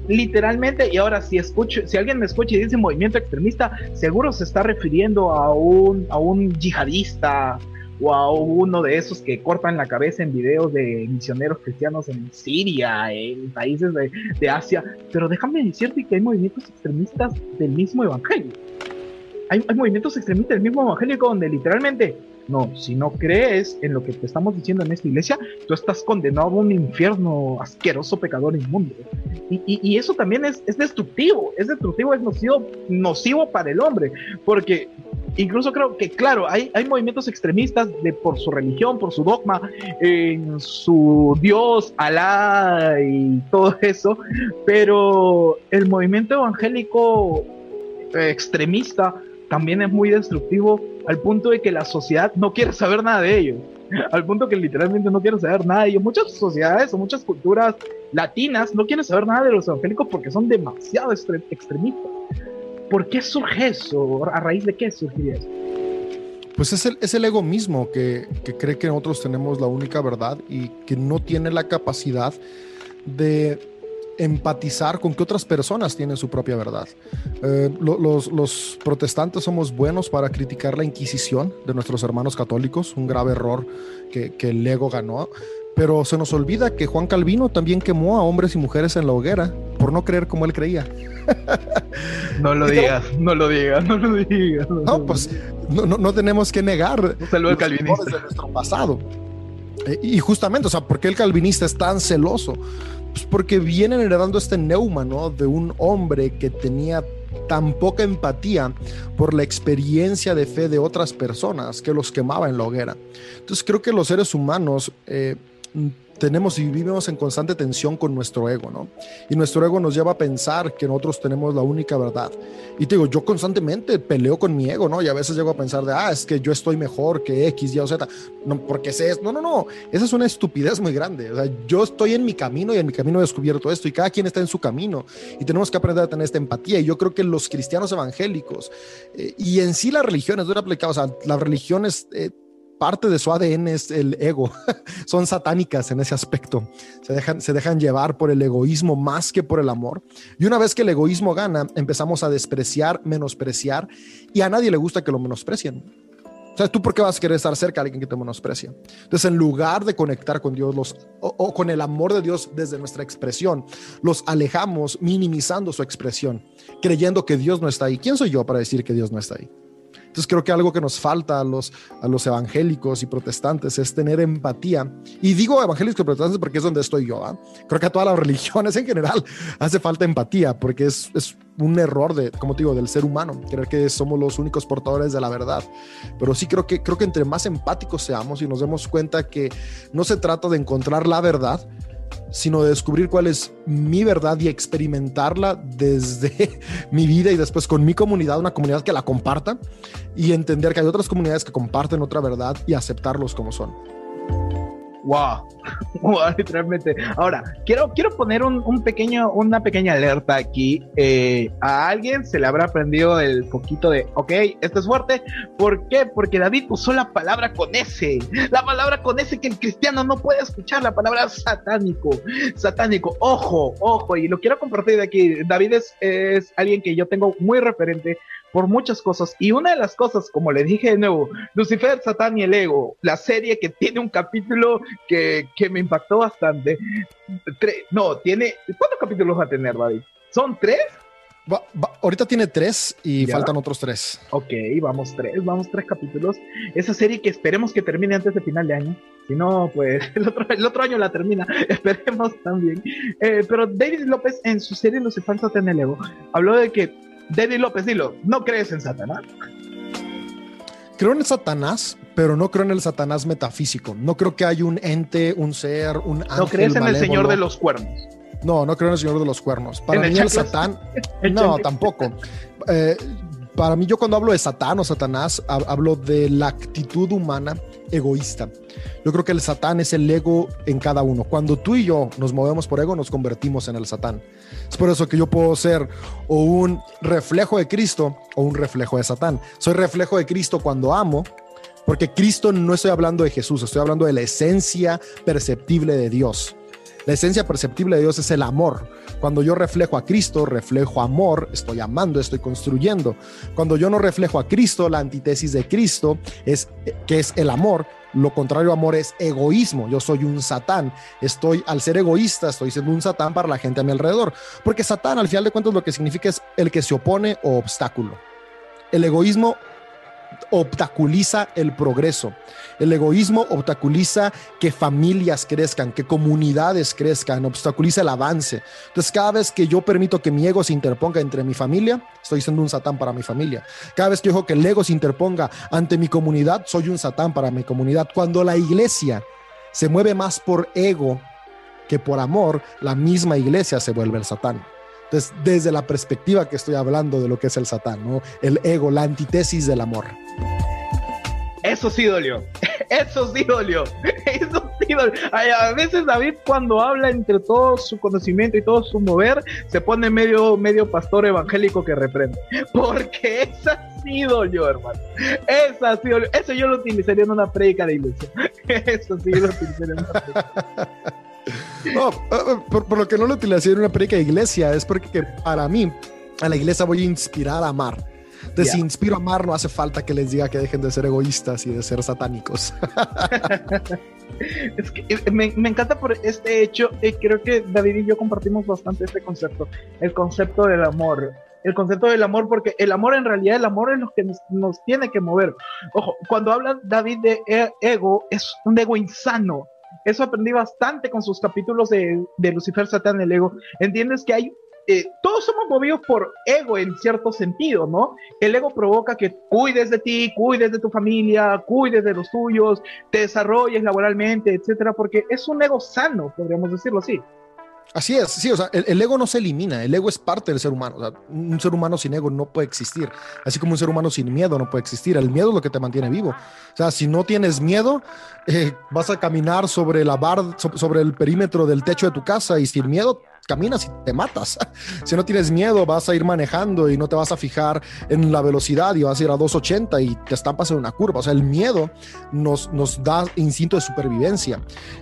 literalmente, y ahora si escucho, si alguien me escucha y dice movimiento extremista, seguro se está refiriendo a un, a un yihadista o uno de esos que cortan la cabeza en videos de misioneros cristianos en Siria, en países de, de Asia, pero déjame decirte que hay movimientos extremistas del mismo evangelio. Hay movimientos extremistas del mismo evangelio donde literalmente no, si no crees en lo que te estamos diciendo en esta iglesia, tú estás condenado a un infierno asqueroso, pecador, inmundo. Y, y, eso también es, es, destructivo, es destructivo, es nocivo, nocivo para el hombre, porque incluso creo que, claro, hay, hay movimientos extremistas de, por su religión, por su dogma, en su Dios, Alá y todo eso, pero el movimiento evangélico extremista también es muy destructivo al punto de que la sociedad no quiere saber nada de ellos, al punto que literalmente no quiere saber nada de ellos. Muchas sociedades o muchas culturas latinas no quieren saber nada de los evangélicos porque son demasiado extremistas. ¿Por qué surge eso? ¿A raíz de qué surge eso? Pues es el, es el ego mismo que, que cree que nosotros tenemos la única verdad y que no tiene la capacidad de empatizar con que otras personas tienen su propia verdad. Eh, los, los, protestantes somos buenos para criticar la Inquisición de nuestros hermanos católicos, un grave error que, que, el ego ganó, pero se nos olvida que Juan Calvino también quemó a hombres y mujeres en la hoguera por no creer como él creía. No lo digas, no lo digas, no lo digas. No, pues no, no, no tenemos que negar los calvinista. de nuestro pasado. Eh, y justamente, o sea, ¿por qué el calvinista es tan celoso? Pues porque vienen heredando este neuma, ¿no? De un hombre que tenía tan poca empatía por la experiencia de fe de otras personas que los quemaba en la hoguera. Entonces creo que los seres humanos eh, tenemos y vivimos en constante tensión con nuestro ego, ¿no? Y nuestro ego nos lleva a pensar que nosotros tenemos la única verdad. Y te digo, yo constantemente peleo con mi ego, ¿no? Y a veces llego a pensar de, ah, es que yo estoy mejor que X, Y o Z. No, porque sé, no, no, no, esa es una estupidez muy grande. O sea, yo estoy en mi camino y en mi camino he descubierto esto y cada quien está en su camino y tenemos que aprender a tener esta empatía. Y yo creo que los cristianos evangélicos eh, y en sí las religiones, aplicado, o sea, las religiones... Eh, parte de su ADN es el ego. Son satánicas en ese aspecto. Se dejan, se dejan llevar por el egoísmo más que por el amor. Y una vez que el egoísmo gana, empezamos a despreciar, menospreciar, y a nadie le gusta que lo menosprecien. O sea, ¿tú por qué vas a querer estar cerca de alguien que te menosprecia? Entonces, en lugar de conectar con Dios los, o, o con el amor de Dios desde nuestra expresión, los alejamos minimizando su expresión, creyendo que Dios no está ahí. ¿Quién soy yo para decir que Dios no está ahí? Entonces creo que algo que nos falta a los, a los evangélicos y protestantes es tener empatía. Y digo evangélicos y protestantes porque es donde estoy yo. ¿eh? Creo que a todas las religiones en general hace falta empatía porque es, es un error de, como te digo, del ser humano, creer que somos los únicos portadores de la verdad. Pero sí creo que, creo que entre más empáticos seamos y nos demos cuenta que no se trata de encontrar la verdad, sino de descubrir cuál es mi verdad y experimentarla desde mi vida y después con mi comunidad, una comunidad que la comparta y entender que hay otras comunidades que comparten otra verdad y aceptarlos como son. Wow, wow, literalmente. Ahora, quiero, quiero poner un, un pequeño, una pequeña alerta aquí. Eh, a alguien se le habrá aprendido el poquito de, ok, esto es fuerte. ¿Por qué? Porque David usó la palabra con S. La palabra con S que el cristiano no puede escuchar, la palabra satánico. Satánico. Ojo, ojo, y lo quiero compartir de aquí. David es, es alguien que yo tengo muy referente por muchas cosas. Y una de las cosas, como le dije de nuevo, Lucifer, Satán y el Ego, la serie que tiene un capítulo que, que me impactó bastante. Tre no, tiene. ¿Cuántos capítulos va a tener, David? ¿Son tres? Va, va, ahorita tiene tres y ¿Ya? faltan otros tres. Ok, vamos tres, vamos tres capítulos. Esa serie que esperemos que termine antes de final de año. Si no, pues el otro, el otro año la termina. Esperemos también. Eh, pero David López en su serie Lucifer, Satán y el Ego habló de que David López, dilo, ¿no crees en Satanás? Creo en el Satanás, pero no creo en el Satanás metafísico. No creo que haya un ente, un ser, un ángel. ¿No crees en malévolo. el Señor de los Cuernos? No, no creo en el Señor de los Cuernos. Para mí el, el Satán, no, tampoco. Eh, para mí yo cuando hablo de Satán o Satanás, hablo de la actitud humana egoísta. Yo creo que el Satán es el ego en cada uno. Cuando tú y yo nos movemos por ego, nos convertimos en el Satán. Es por eso que yo puedo ser o un reflejo de Cristo o un reflejo de Satán. Soy reflejo de Cristo cuando amo, porque Cristo no estoy hablando de Jesús, estoy hablando de la esencia perceptible de Dios. La esencia perceptible de Dios es el amor. Cuando yo reflejo a Cristo, reflejo amor, estoy amando, estoy construyendo. Cuando yo no reflejo a Cristo, la antítesis de Cristo es que es el amor. Lo contrario a amor es egoísmo. Yo soy un satán. Estoy, al ser egoísta, estoy siendo un satán para la gente a mi alrededor. Porque satán, al final de cuentas, lo que significa es el que se opone o obstáculo. El egoísmo obstaculiza el progreso. El egoísmo obstaculiza que familias crezcan, que comunidades crezcan, obstaculiza el avance. Entonces, cada vez que yo permito que mi ego se interponga entre mi familia, estoy siendo un satán para mi familia. Cada vez que yo que el ego se interponga ante mi comunidad, soy un satán para mi comunidad. Cuando la iglesia se mueve más por ego que por amor, la misma iglesia se vuelve el satán. Entonces, desde la perspectiva que estoy hablando de lo que es el satán, ¿no? El ego, la antítesis del amor. Eso sí dolió. Eso sí dolió. Eso sí dolió. a veces David cuando habla entre todo su conocimiento y todo su mover, se pone medio, medio pastor evangélico que reprende. Porque esa sí dolió, hermano. Esa sí dolió. Eso yo lo utilizaría en una predica de iglesia. Eso sí lo utilizaría en una predica. No, eh, eh, por, lo que no lo utilizaría en una predica de iglesia es porque para mí a la iglesia voy a inspirar a amar entonces, si inspiro a amar, no hace falta que les diga que dejen de ser egoístas y de ser satánicos. es que eh, me, encanta por este hecho. y creo que David y yo compartimos bastante este concepto, el concepto del amor. El concepto del amor, porque el amor en realidad, el amor es lo que nos, tiene que mover. Ojo, cuando habla David de e, ego, es un ego insano. Eso aprendí bastante con sus capítulos de, de Lucifer, Satán, el ego. Entiendes que hay eh, todos somos movidos por ego en cierto sentido, ¿no? El ego provoca que cuides de ti, cuides de tu familia, cuides de los tuyos, te desarrolles laboralmente, etcétera, porque es un ego sano, podríamos decirlo así. Así es, sí, o sea, el, ego no se elimina, el ego es parte del ser humano. O sea, un ser humano sin ego no puede existir, así como un ser humano sin miedo no puede existir. El miedo es lo que te mantiene vivo. O sea, si no tienes miedo, eh, vas a caminar sobre la bar, sobre el perímetro del techo de tu casa y sin miedo caminas y te matas. Si no tienes miedo, vas a ir manejando y no te vas a fijar en la velocidad y vas a ir a 280 y te estampas en una curva. O sea, el miedo nos, nos da instinto de supervivencia.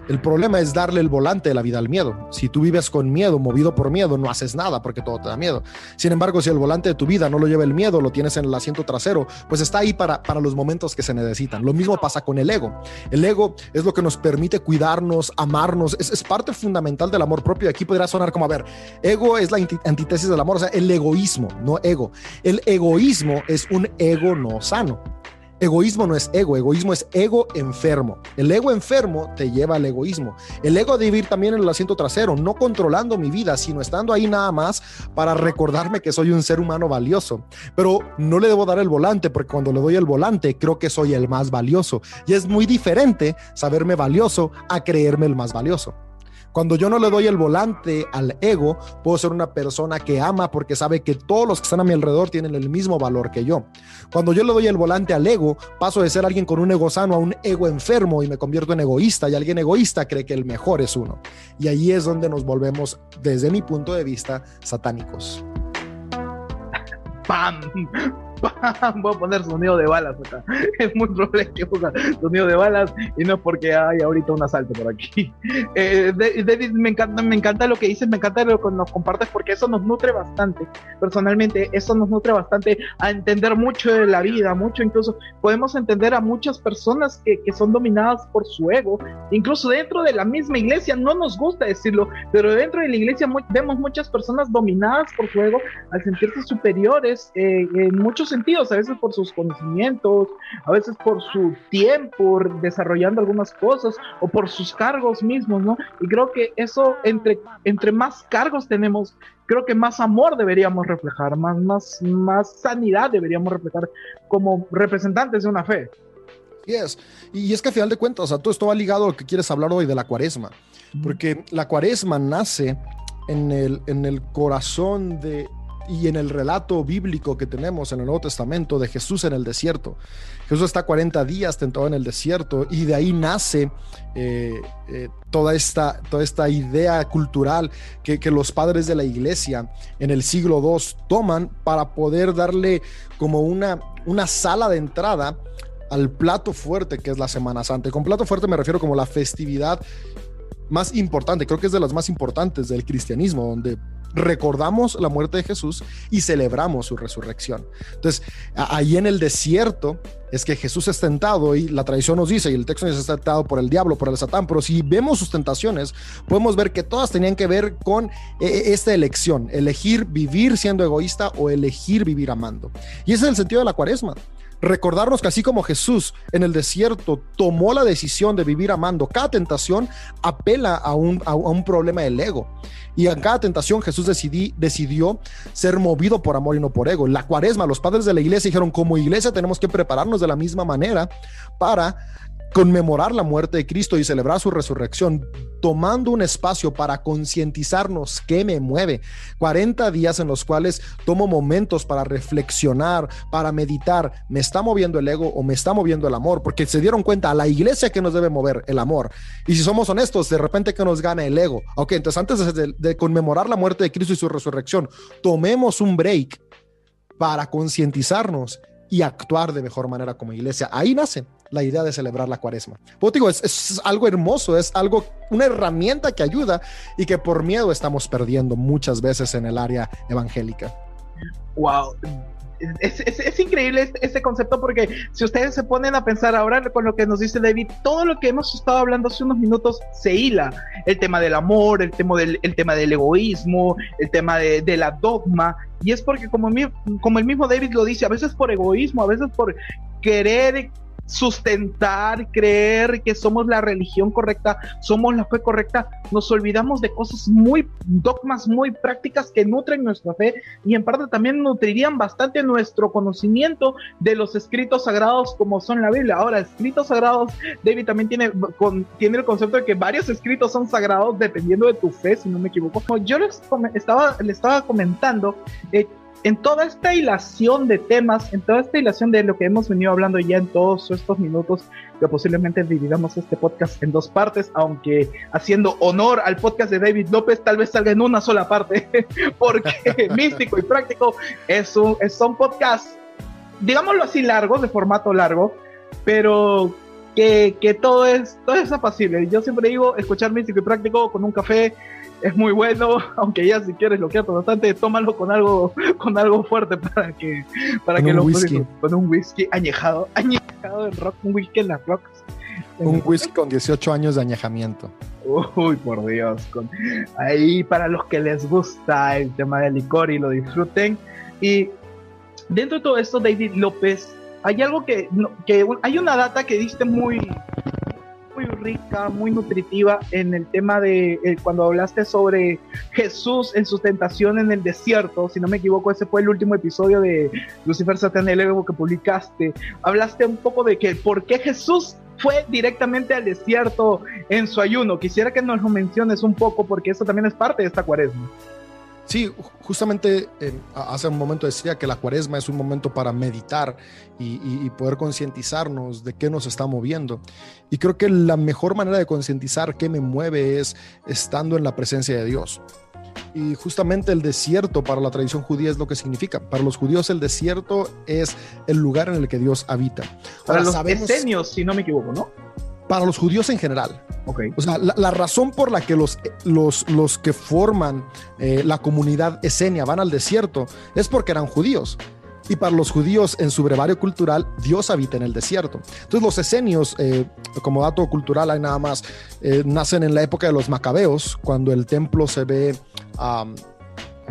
El problema es darle el volante de la vida al miedo. Si tú vives con miedo, movido por miedo, no haces nada porque todo te da miedo. Sin embargo, si el volante de tu vida no lo lleva el miedo, lo tienes en el asiento trasero, pues está ahí para, para los momentos que se necesitan. Lo mismo pasa con el ego. El ego es lo que nos permite cuidarnos, amarnos. Es, es parte fundamental del amor propio. Aquí podría sonar como, a ver, ego es la antítesis del amor, o sea, el egoísmo, no ego. El egoísmo es un ego no sano. Egoísmo no es ego, egoísmo es ego enfermo. El ego enfermo te lleva al egoísmo. El ego debe ir también en el asiento trasero, no controlando mi vida, sino estando ahí nada más para recordarme que soy un ser humano valioso. Pero no le debo dar el volante porque cuando le doy el volante creo que soy el más valioso. Y es muy diferente saberme valioso a creerme el más valioso. Cuando yo no le doy el volante al ego, puedo ser una persona que ama porque sabe que todos los que están a mi alrededor tienen el mismo valor que yo. Cuando yo le doy el volante al ego, paso de ser alguien con un ego sano a un ego enfermo y me convierto en egoísta y alguien egoísta cree que el mejor es uno. Y ahí es donde nos volvemos, desde mi punto de vista, satánicos. ¡Pam! voy a poner sonido de balas acá. Es muy probable que ponga sonido de balas y no es porque hay ahorita un asalto por aquí. Eh, David, me encanta, me encanta lo que dices, me encanta lo que nos compartes porque eso nos nutre bastante. Personalmente, eso nos nutre bastante a entender mucho de la vida, mucho incluso podemos entender a muchas personas que, que son dominadas por su ego, incluso dentro de la misma iglesia, no nos gusta decirlo, pero dentro de la iglesia vemos muchas personas dominadas por su ego al sentirse superiores eh, en muchos sentidos, a veces por sus conocimientos, a veces por su tiempo desarrollando algunas cosas o por sus cargos mismos, ¿no? Y creo que eso, entre, entre más cargos tenemos, creo que más amor deberíamos reflejar, más, más, más sanidad deberíamos reflejar como representantes de una fe. Yes. Y es que a final de cuentas, o sea, todo esto va ligado a lo que quieres hablar hoy de la cuaresma, porque la cuaresma nace en el, en el corazón de, y en el relato bíblico que tenemos en el Nuevo Testamento de Jesús en el desierto. Jesús está 40 días tentado en el desierto y de ahí nace eh, eh, toda, esta, toda esta idea cultural que, que, los padres de la iglesia en el siglo II toman para poder darle como una, una sala de entrada al plato fuerte que es la Semana Santa. con plato fuerte me refiero como la festividad más importante, creo que es de las más importantes del cristianismo, donde recordamos la muerte de Jesús y celebramos su resurrección. Entonces, ahí en el desierto es que Jesús es tentado y la tradición nos dice, y el texto nos dice, tentado por el diablo, por el satán, pero si vemos sus tentaciones, podemos ver que todas tenían que ver con eh, eh, esta elección, elegir vivir siendo egoísta o elegir vivir amando. Y ese es el sentido de la cuaresma recordarnos que así como Jesús en el desierto tomó la decisión de vivir amando, cada tentación apela a un, a, un problema del ego. Y en cada tentación Jesús decidí, decidió ser movido por amor y no por ego. La cuaresma, los padres de la iglesia dijeron, como iglesia tenemos que prepararnos de la misma manera para conmemorar la muerte de Cristo y celebrar su resurrección, tomando un espacio para concientizarnos qué me mueve. 40 días en los cuales tomo momentos para reflexionar, para meditar, ¿me está moviendo el ego o me está moviendo el amor? Porque se dieron cuenta a la iglesia que nos debe mover el amor. Y si somos honestos, de repente que nos gana el ego. Ok, entonces antes de, de conmemorar la muerte de Cristo y su resurrección, tomemos un break para concientizarnos y actuar de mejor manera como iglesia. Ahí nace la idea de celebrar la cuaresma. Pues digo, es, es, algo hermoso, es algo, una herramienta que ayuda y que por miedo estamos perdiendo muchas veces en el área evangélica. Wow, es, es, increíble este, este, concepto porque si ustedes se ponen a pensar ahora con lo que nos dice David, todo lo que hemos estado hablando hace unos minutos se hila. El tema del amor, el tema del, el tema del egoísmo, el tema de, de la dogma. Y es porque como, como el mismo David lo dice, a veces por egoísmo, a veces por querer sustentar, creer que somos la religión correcta, somos la fe correcta, nos olvidamos de cosas muy, dogmas muy prácticas que nutren nuestra fe y en parte también nutrirían bastante nuestro conocimiento de los escritos sagrados como son la Biblia. Ahora, escritos sagrados, David también tiene, tiene el concepto de que varios escritos son sagrados dependiendo de tu fe, si no me equivoco. Yo les estaba, estaba comentando, eh, en toda esta hilación de temas, en toda esta hilación de lo que hemos venido hablando ya en todos estos minutos, que posiblemente dividamos este podcast en dos partes, aunque haciendo honor al podcast de David López, tal vez salga en una sola parte, porque místico y práctico es un, son podcasts, digámoslo así, largos, de formato largo, pero que, que todo, es, todo es apacible. Yo siempre digo, escuchar místico y práctico con un café es muy bueno, aunque ya si quieres lo quieras bastante, tómalo con algo, con algo fuerte para que, para con que lo whisky. con un whisky añejado, añejado en rock, un whisky en las rocks. Un whisky con 18 años de añejamiento. Uy, por Dios. Con... Ahí para los que les gusta el tema del licor y lo disfruten. Y dentro de todo esto, David López, hay algo que, que hay una data que diste muy, muy rica, muy nutritiva en el tema de eh, cuando hablaste sobre Jesús en su tentación en el desierto, si no me equivoco, ese fue el último episodio de Lucifer Satán el Ego que publicaste. Hablaste un poco de que por qué Jesús fue directamente al desierto en su ayuno. Quisiera que nos lo menciones un poco porque eso también es parte de esta cuaresma. Sí, justamente eh, hace un momento decía que la cuaresma es un momento para meditar y, y, y poder concientizarnos de qué nos está moviendo. Y creo que la mejor manera de concientizar qué me mueve es estando en la presencia de Dios. Y justamente el desierto para la tradición judía es lo que significa. Para los judíos el desierto es el lugar en el que Dios habita. Para los sabemos, esenios, si no me equivoco, ¿no? Para los judíos en general. Okay. O sea, la, la, razón por la que los, los, los que forman eh, la comunidad esenia van al desierto es porque eran judíos. Y para los judíos, en su brevario cultural, Dios habita en el desierto. Entonces, los esenios, eh, como dato cultural, hay nada más, eh, nacen en la época de los macabeos, cuando el templo se ve. Um,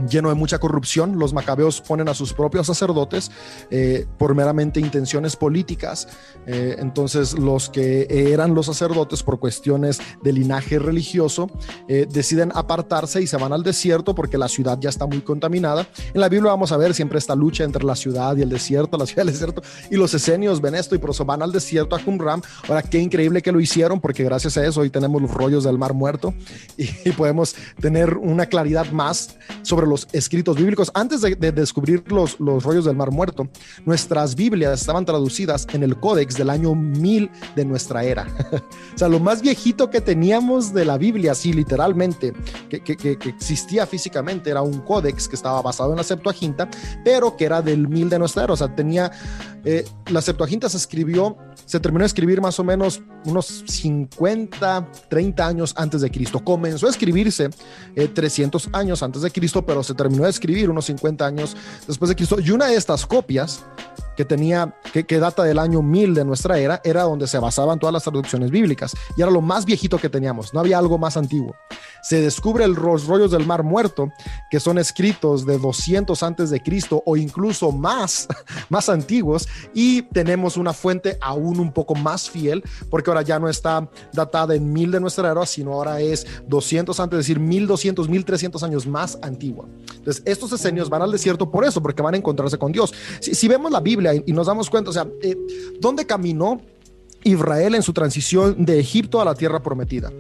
lleno de mucha corrupción. Los macabeos ponen a sus propios sacerdotes eh, por meramente intenciones políticas. Eh, entonces los que eran los sacerdotes por cuestiones de linaje religioso eh, deciden apartarse y se van al desierto porque la ciudad ya está muy contaminada. En la Biblia vamos a ver siempre esta lucha entre la ciudad y el desierto, la ciudad y el desierto. Y los esenios ven esto y por eso van al desierto a Qumran. Ahora, qué increíble que lo hicieron porque gracias a eso hoy tenemos los rollos del mar muerto y, y podemos tener una claridad más sobre los escritos bíblicos. Antes de, de descubrir los, los, rollos del Mar Muerto, nuestras Biblias estaban traducidas en el Códex del año 1000 de nuestra era. o sea, lo más viejito que teníamos de la Biblia, sí, literalmente, que, que, que, existía físicamente, era un Códex que estaba basado en la Septuaginta, pero que era del 1000 de nuestra era. O sea, tenía Eh, la Septuaginta se escribió, se terminó de escribir más o menos unos 50, 30 años antes de Cristo. Comenzó a escribirse 300 años antes de Cristo, pero se terminó de escribir unos 50 años después de Cristo. Y una de estas copias que tenía, que, que, data del año 1000 de nuestra era, era donde se basaban todas las traducciones bíblicas. Y era lo más viejito que teníamos, no había algo más antiguo. Se descubre los rollos del Mar Muerto, que son escritos de 200 antes de Cristo o incluso más, más antiguos, y tenemos una fuente aún un poco más fiel, porque ahora ya no está datada en 1000 de nuestra era, sino ahora es 200 antes, es decir, 1200, 1300 años más antigua. Entonces, estos esenios van al desierto por eso, porque van a encontrarse con Dios. Si vemos la Biblia, y, nos damos cuenta, o sea, eh, ¿dónde caminó Israel en su transición de Egipto a la tierra prometida?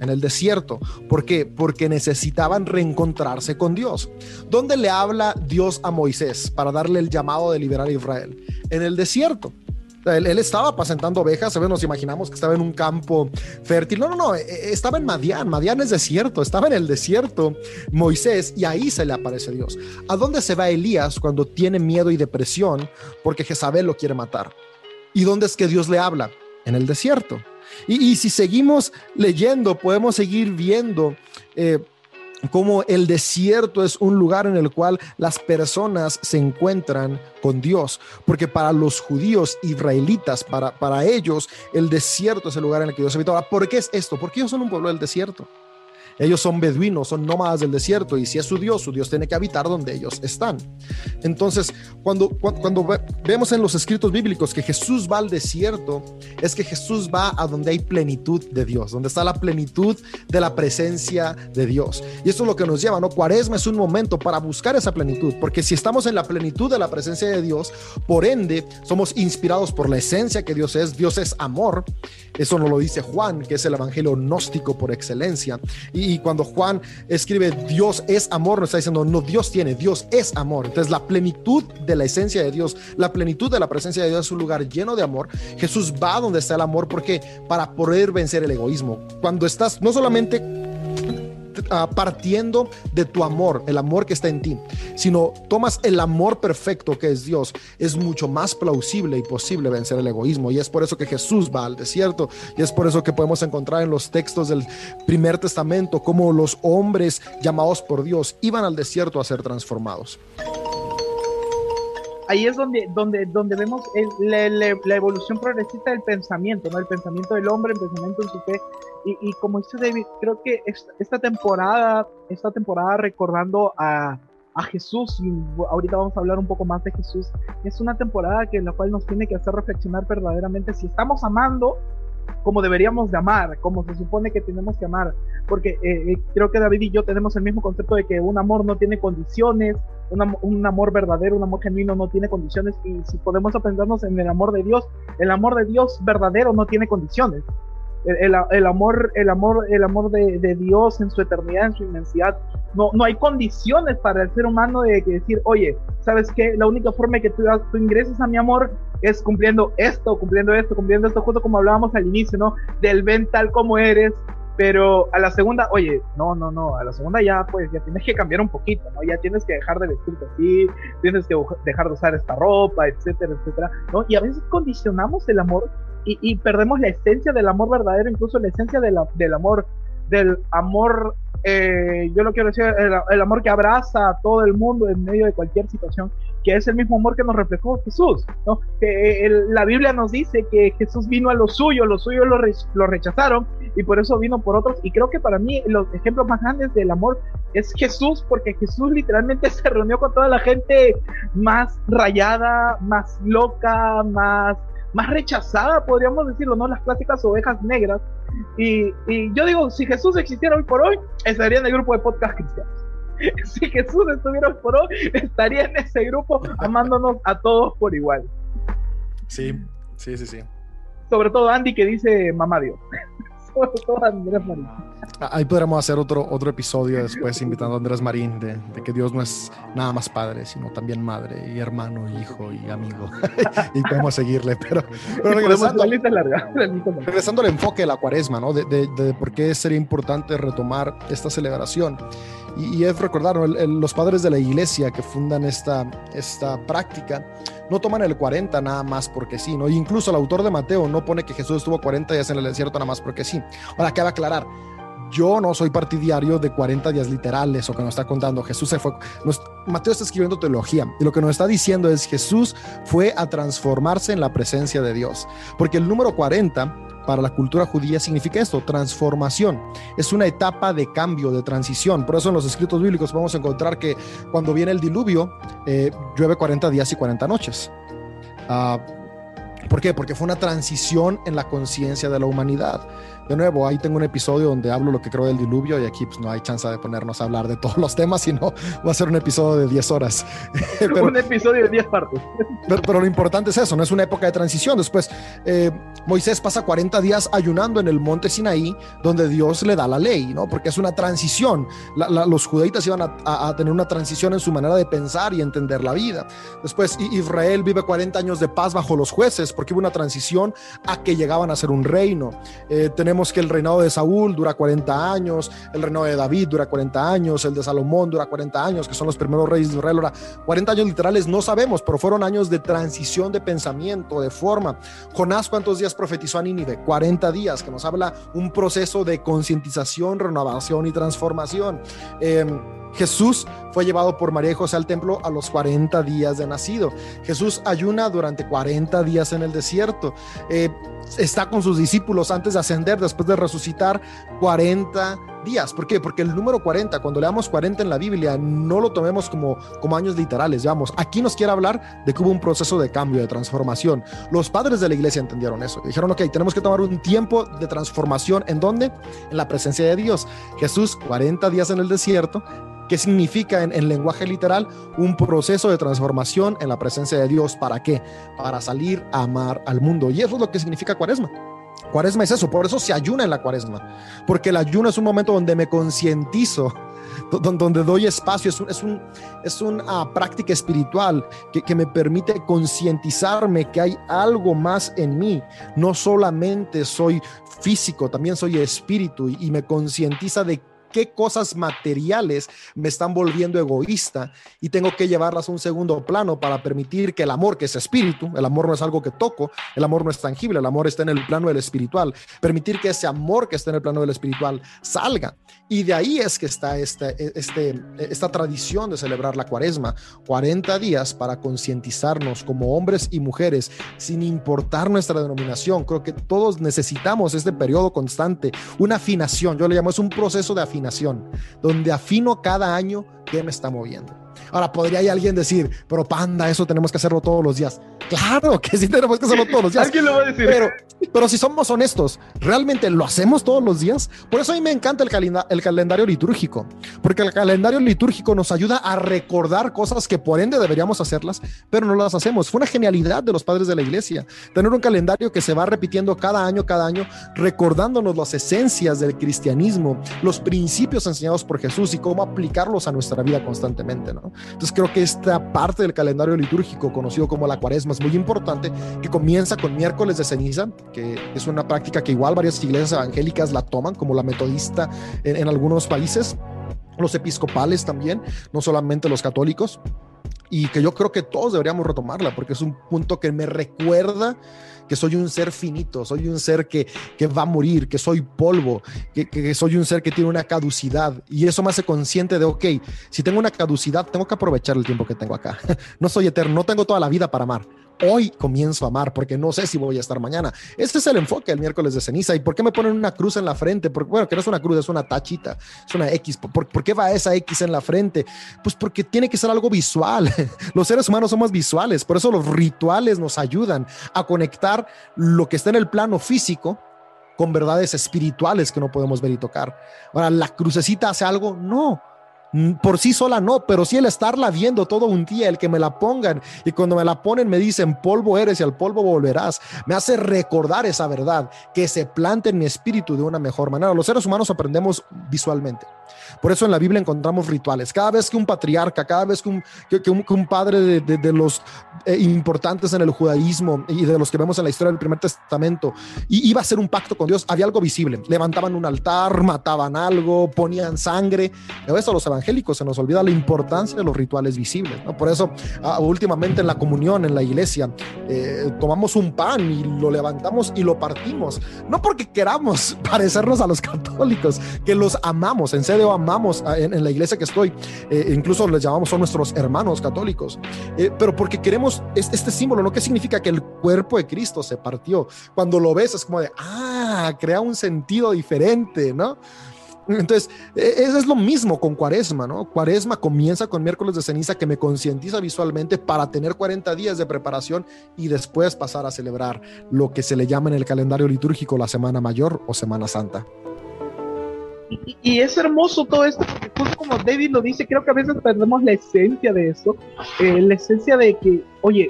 En el desierto. ¿Por qué? Porque necesitaban reencontrarse con Dios. ¿Dónde le habla Dios a Moisés para darle el llamado de liberar a Israel? En el desierto. Él, estaba apacentando ovejas, ¿sabes? Nos imaginamos que estaba en un campo fértil. No, no, no, e, e, estaba en Madián. Madián es desierto, estaba en el desierto Moisés y ahí se le aparece Dios. ¿A dónde se va Elías cuando tiene miedo y depresión porque Jezabel lo quiere matar? ¿Y dónde es que Dios le habla? En el desierto. Y, y si seguimos leyendo, podemos seguir viendo. Eh, como el desierto es un lugar en el cual las personas se encuentran con Dios, porque para los judíos israelitas, para, para ellos, el desierto es el lugar en el que Dios habita. Ahora, ¿por qué es esto? Porque ellos son un pueblo del desierto. Ellos son beduinos, son nómadas del desierto y si es su Dios, su Dios tiene que habitar donde ellos están. Entonces, cuando, cuando, vemos en los escritos bíblicos que Jesús va al desierto, es que Jesús va a donde hay plenitud de Dios, donde está la plenitud de la presencia de Dios. Y esto es lo que nos lleva, ¿no? Cuaresma es un momento para buscar esa plenitud, porque si estamos en la plenitud de la presencia de Dios, por ende, somos inspirados por la esencia que Dios es. Dios es amor. Eso nos lo dice Juan, que es el evangelio gnóstico por excelencia. Y y cuando Juan escribe Dios es amor, no está diciendo no, Dios tiene, Dios es amor. Entonces la plenitud de la esencia de Dios, la plenitud de la presencia de Dios es un lugar lleno de amor. Jesús va donde está el amor porque para poder vencer el egoísmo. Cuando estás no solamente uh, partiendo de tu amor, el amor que está en ti, sino tomas el amor perfecto que es Dios, es mucho más plausible y posible vencer el egoísmo. Y es por eso que Jesús va al desierto y es por eso que podemos encontrar en los textos del primer testamento cómo los hombres llamados por Dios iban al desierto a ser transformados ahí es donde, donde, donde vemos la, evolución progresista del pensamiento, ¿no? El pensamiento del hombre, el pensamiento en su fe. Y, y como dice David, creo que esta, temporada, esta temporada recordando a, a Jesús, y ahorita vamos a hablar un poco más de Jesús, es una temporada que en la cual nos tiene que hacer reflexionar verdaderamente si estamos amando como deberíamos de amar, como se supone que tenemos que amar, porque eh, eh, creo que David y yo tenemos el mismo concepto de que un amor no tiene condiciones, un, un, amor verdadero, un amor genuino no tiene condiciones, y si podemos aprendernos en el amor de Dios, el amor de Dios verdadero no tiene condiciones. El, el, amor, el amor, el amor de, de, Dios en su eternidad, en su inmensidad, no, no hay condiciones para el ser humano de decir, oye, ¿sabes qué? La única forma que tú, tú ingreses a mi amor es cumpliendo esto, cumpliendo esto, cumpliendo esto, justo como hablábamos al inicio, ¿no? Del ven tal como eres, pero a la segunda, oye, no, no, no, a la segunda ya pues ya tienes que cambiar un poquito, ¿no? Ya tienes que dejar de vestirte así, tienes que dejar de usar esta ropa, etcétera, etcétera, ¿no? Y a veces condicionamos el amor y, perdemos la esencia del amor verdadero, incluso la esencia de del amor, del amor eh, yo lo quiero decir, el, amor que abraza a todo el mundo en medio de cualquier situación, que es el mismo amor que nos reflejó Jesús, ¿no? Que el, la Biblia nos dice que Jesús vino a los suyos, los suyos lo, re, lo, rechazaron y por eso vino por otros. Y creo que para mí los ejemplos más grandes del amor es Jesús, porque Jesús literalmente se reunió con toda la gente más rayada, más loca, más más rechazada, podríamos decirlo, ¿no? Las clásicas ovejas negras. Y, y, yo digo, si Jesús existiera hoy por hoy, estaría en el grupo de podcast cristianos. Si Jesús estuviera hoy por hoy, estaría en ese grupo amándonos a todos por igual. Sí, sí, sí, sí. Sobre todo Andy que dice mamá Dios. Andrés Marín. Ahí podremos hacer otro, otro episodio después invitando a Andrés Marín de, de, que Dios no es nada más padre, sino también madre y hermano, y hijo y amigo. y podemos seguirle, pero, pero regresando, regresando al enfoque de la cuaresma, ¿no? De, de, de, por qué sería importante retomar esta celebración. Y, y es recordar, ¿no? el, el, los padres de la iglesia que fundan esta, esta práctica no toman el 40 nada más porque sí, ¿no? incluso el autor de Mateo no pone que Jesús estuvo 40 días en el desierto nada más porque sí. Ahora, cabe aclarar, yo no soy partidario de 40 días literales o que nos está contando. Jesús se fue. Mateo está escribiendo teología y lo que nos está diciendo es Jesús fue a transformarse en la presencia de Dios. Porque el número 40 para la cultura judía significa esto, transformación. Es una etapa de cambio, de transición. Por eso en los escritos bíblicos vamos a encontrar que cuando viene el diluvio, eh, llueve 40 días y 40 noches. Uh, ¿Por qué? Porque fue una transición en la conciencia de la humanidad. De nuevo, ahí tengo un episodio donde hablo lo que creo del diluvio y aquí pues, no hay chance de ponernos a hablar de todos los temas, sino va a ser un episodio de 10 horas. un episodio de 10 partes. Pero, lo importante es eso, no es una época de transición. Después, eh, Moisés pasa 40 días ayunando en el monte Sinaí, donde Dios le da la ley, ¿no? Porque es una transición. los judaítas iban a, a, tener una transición en su manera de pensar y entender la vida. Después, Israel vive 40 años de paz bajo los jueces, porque hubo una transición a que llegaban a ser un reino. Eh, tenemos que el reinado de Saúl dura 40 años, el reinado de David dura 40 años, el de Salomón dura 40 años, que son los primeros reyes de Israel. Ahora, 40 años literales no sabemos, pero fueron años de transición de pensamiento, de forma. Jonás, ¿cuántos días profetizó a Nínive? 40 días, que nos habla un proceso de concientización, renovación y transformación. Eh, Jesús fue llevado por María y José al templo a los 40 días de nacido. Jesús ayuna durante 40 días en el desierto. Eh, está con sus discípulos antes de ascender, después de resucitar 40 días. ¿Por qué? Porque el número 40, cuando leamos 40 en la Biblia, no lo tomemos como, como años literales, vamos. Aquí nos quiere hablar de que hubo un proceso de cambio, de transformación. Los padres de la iglesia entendieron eso. Dijeron, ok, tenemos que tomar un tiempo de transformación. ¿En dónde? En la presencia de Dios. Jesús, 40 días en el desierto, ¿Qué significa en, lenguaje literal? Un proceso de transformación en la presencia de Dios. ¿Para qué? Para salir a amar al mundo. Y eso es lo que significa cuaresma. Cuaresma es eso, por eso se ayuna en la cuaresma, porque el ayuno es un momento donde me concientizo, donde doy espacio, es, es, un, es una práctica espiritual que, que me permite concientizarme que hay algo más en mí, no solamente soy físico, también soy espíritu y, y me concientiza de qué cosas materiales me están volviendo egoísta y tengo que llevarlas a un segundo plano para permitir que el amor, que es espíritu, el amor no es algo que toco, el amor no es tangible, el amor está en el plano del espiritual, permitir que ese amor que está en el plano del espiritual salga. Y de ahí es que está este, este, esta tradición de celebrar la cuaresma, 40 días para concientizarnos como hombres y mujeres, sin importar nuestra denominación. Creo que todos necesitamos este periodo constante, una afinación, yo le llamo, es un proceso de afinación donde afino cada año qué me está moviendo. Ahora, podría alguien decir, pero panda, eso tenemos que hacerlo todos los días. Claro que sí tenemos que hacerlo todos los días. ¿Alguien lo va a decir? Pero, pero si somos honestos, ¿realmente lo hacemos todos los días? Por eso a mí me encanta el, el calendario litúrgico, porque el calendario litúrgico nos ayuda a recordar cosas que por ende deberíamos hacerlas, pero no las hacemos. Fue una genialidad de los padres de la iglesia, tener un calendario que se va repitiendo cada año, cada año, recordándonos las esencias del cristianismo, los principios enseñados por Jesús y cómo aplicarlos a nuestra vida constantemente, ¿no? Entonces creo que esta parte del calendario litúrgico, conocido como la cuaresma, es muy importante, que comienza con miércoles de ceniza, que es una práctica que igual varias iglesias evangélicas la toman, como la metodista en, en algunos países, los episcopales también, no solamente los católicos. Y que yo creo que todos deberíamos retomarla porque es un punto que me recuerda que soy un ser finito, soy un ser que, que va a morir, que soy polvo, que, que, soy un ser que tiene una caducidad. Y eso me hace consciente de, ok, si tengo una caducidad, tengo que aprovechar el tiempo que tengo acá. No soy eterno, no tengo toda la vida para amar. Hoy comienzo a amar porque no sé si voy a estar mañana. Este es el enfoque del miércoles de ceniza. ¿Y por qué me ponen una cruz en la frente? Porque, bueno, que no es una cruz, es una tachita, es una X. ¿Por, ¿Por, qué va esa X en la frente? Pues porque tiene que ser algo visual. Los seres humanos somos visuales, por eso los rituales nos ayudan a conectar lo que está en el plano físico con verdades espirituales que no podemos ver y tocar. Ahora, ¿la crucecita hace algo? No. Por sí sola no, pero sí el estarla viendo todo un día, el que me la pongan y cuando me la ponen me dicen polvo eres y al polvo volverás, me hace recordar esa verdad que se plante en mi espíritu de una mejor manera. Los seres humanos aprendemos visualmente. Por eso en la Biblia encontramos rituales. Cada vez que un patriarca, cada vez que un, que, un, padre de, los eh, importantes en el judaísmo y de los que vemos en la historia del primer testamento iba a hacer un pacto con Dios, había algo visible. Levantaban un altar, mataban algo, ponían sangre. Pero eso a los evangélicos se nos olvida la importancia de los rituales visibles. ¿no? Por eso ah, últimamente en la comunión, en la iglesia, eh, tomamos un pan y lo levantamos y lo partimos. No porque queramos parecernos a los católicos, que los amamos, en serio amamos en, la iglesia que estoy, eh, incluso les llamamos son nuestros hermanos católicos, eh, pero porque queremos este símbolo, ¿no? ¿Qué significa que el cuerpo de Cristo se partió? Cuando lo ves es como de, ah, crea un sentido diferente, ¿no? Entonces, e, eso es lo mismo con Cuaresma, ¿no? Cuaresma comienza con miércoles de ceniza que me concientiza visualmente para tener 40 días de preparación y después pasar a celebrar lo que se le llama en el calendario litúrgico la Semana Mayor o Semana Santa. Y, es hermoso todo esto, porque justo como David lo dice, creo que a veces perdemos la esencia de eso, eh, la esencia de que, oye,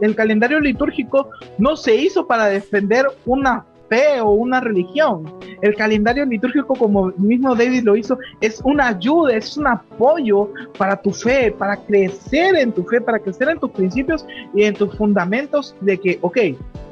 el, calendario litúrgico no se hizo para defender una fe o una religión. El calendario litúrgico, como mismo David lo hizo, es una ayuda, es un apoyo para tu fe, para crecer en tu fe, para crecer en tus principios y en tus fundamentos de que, ok,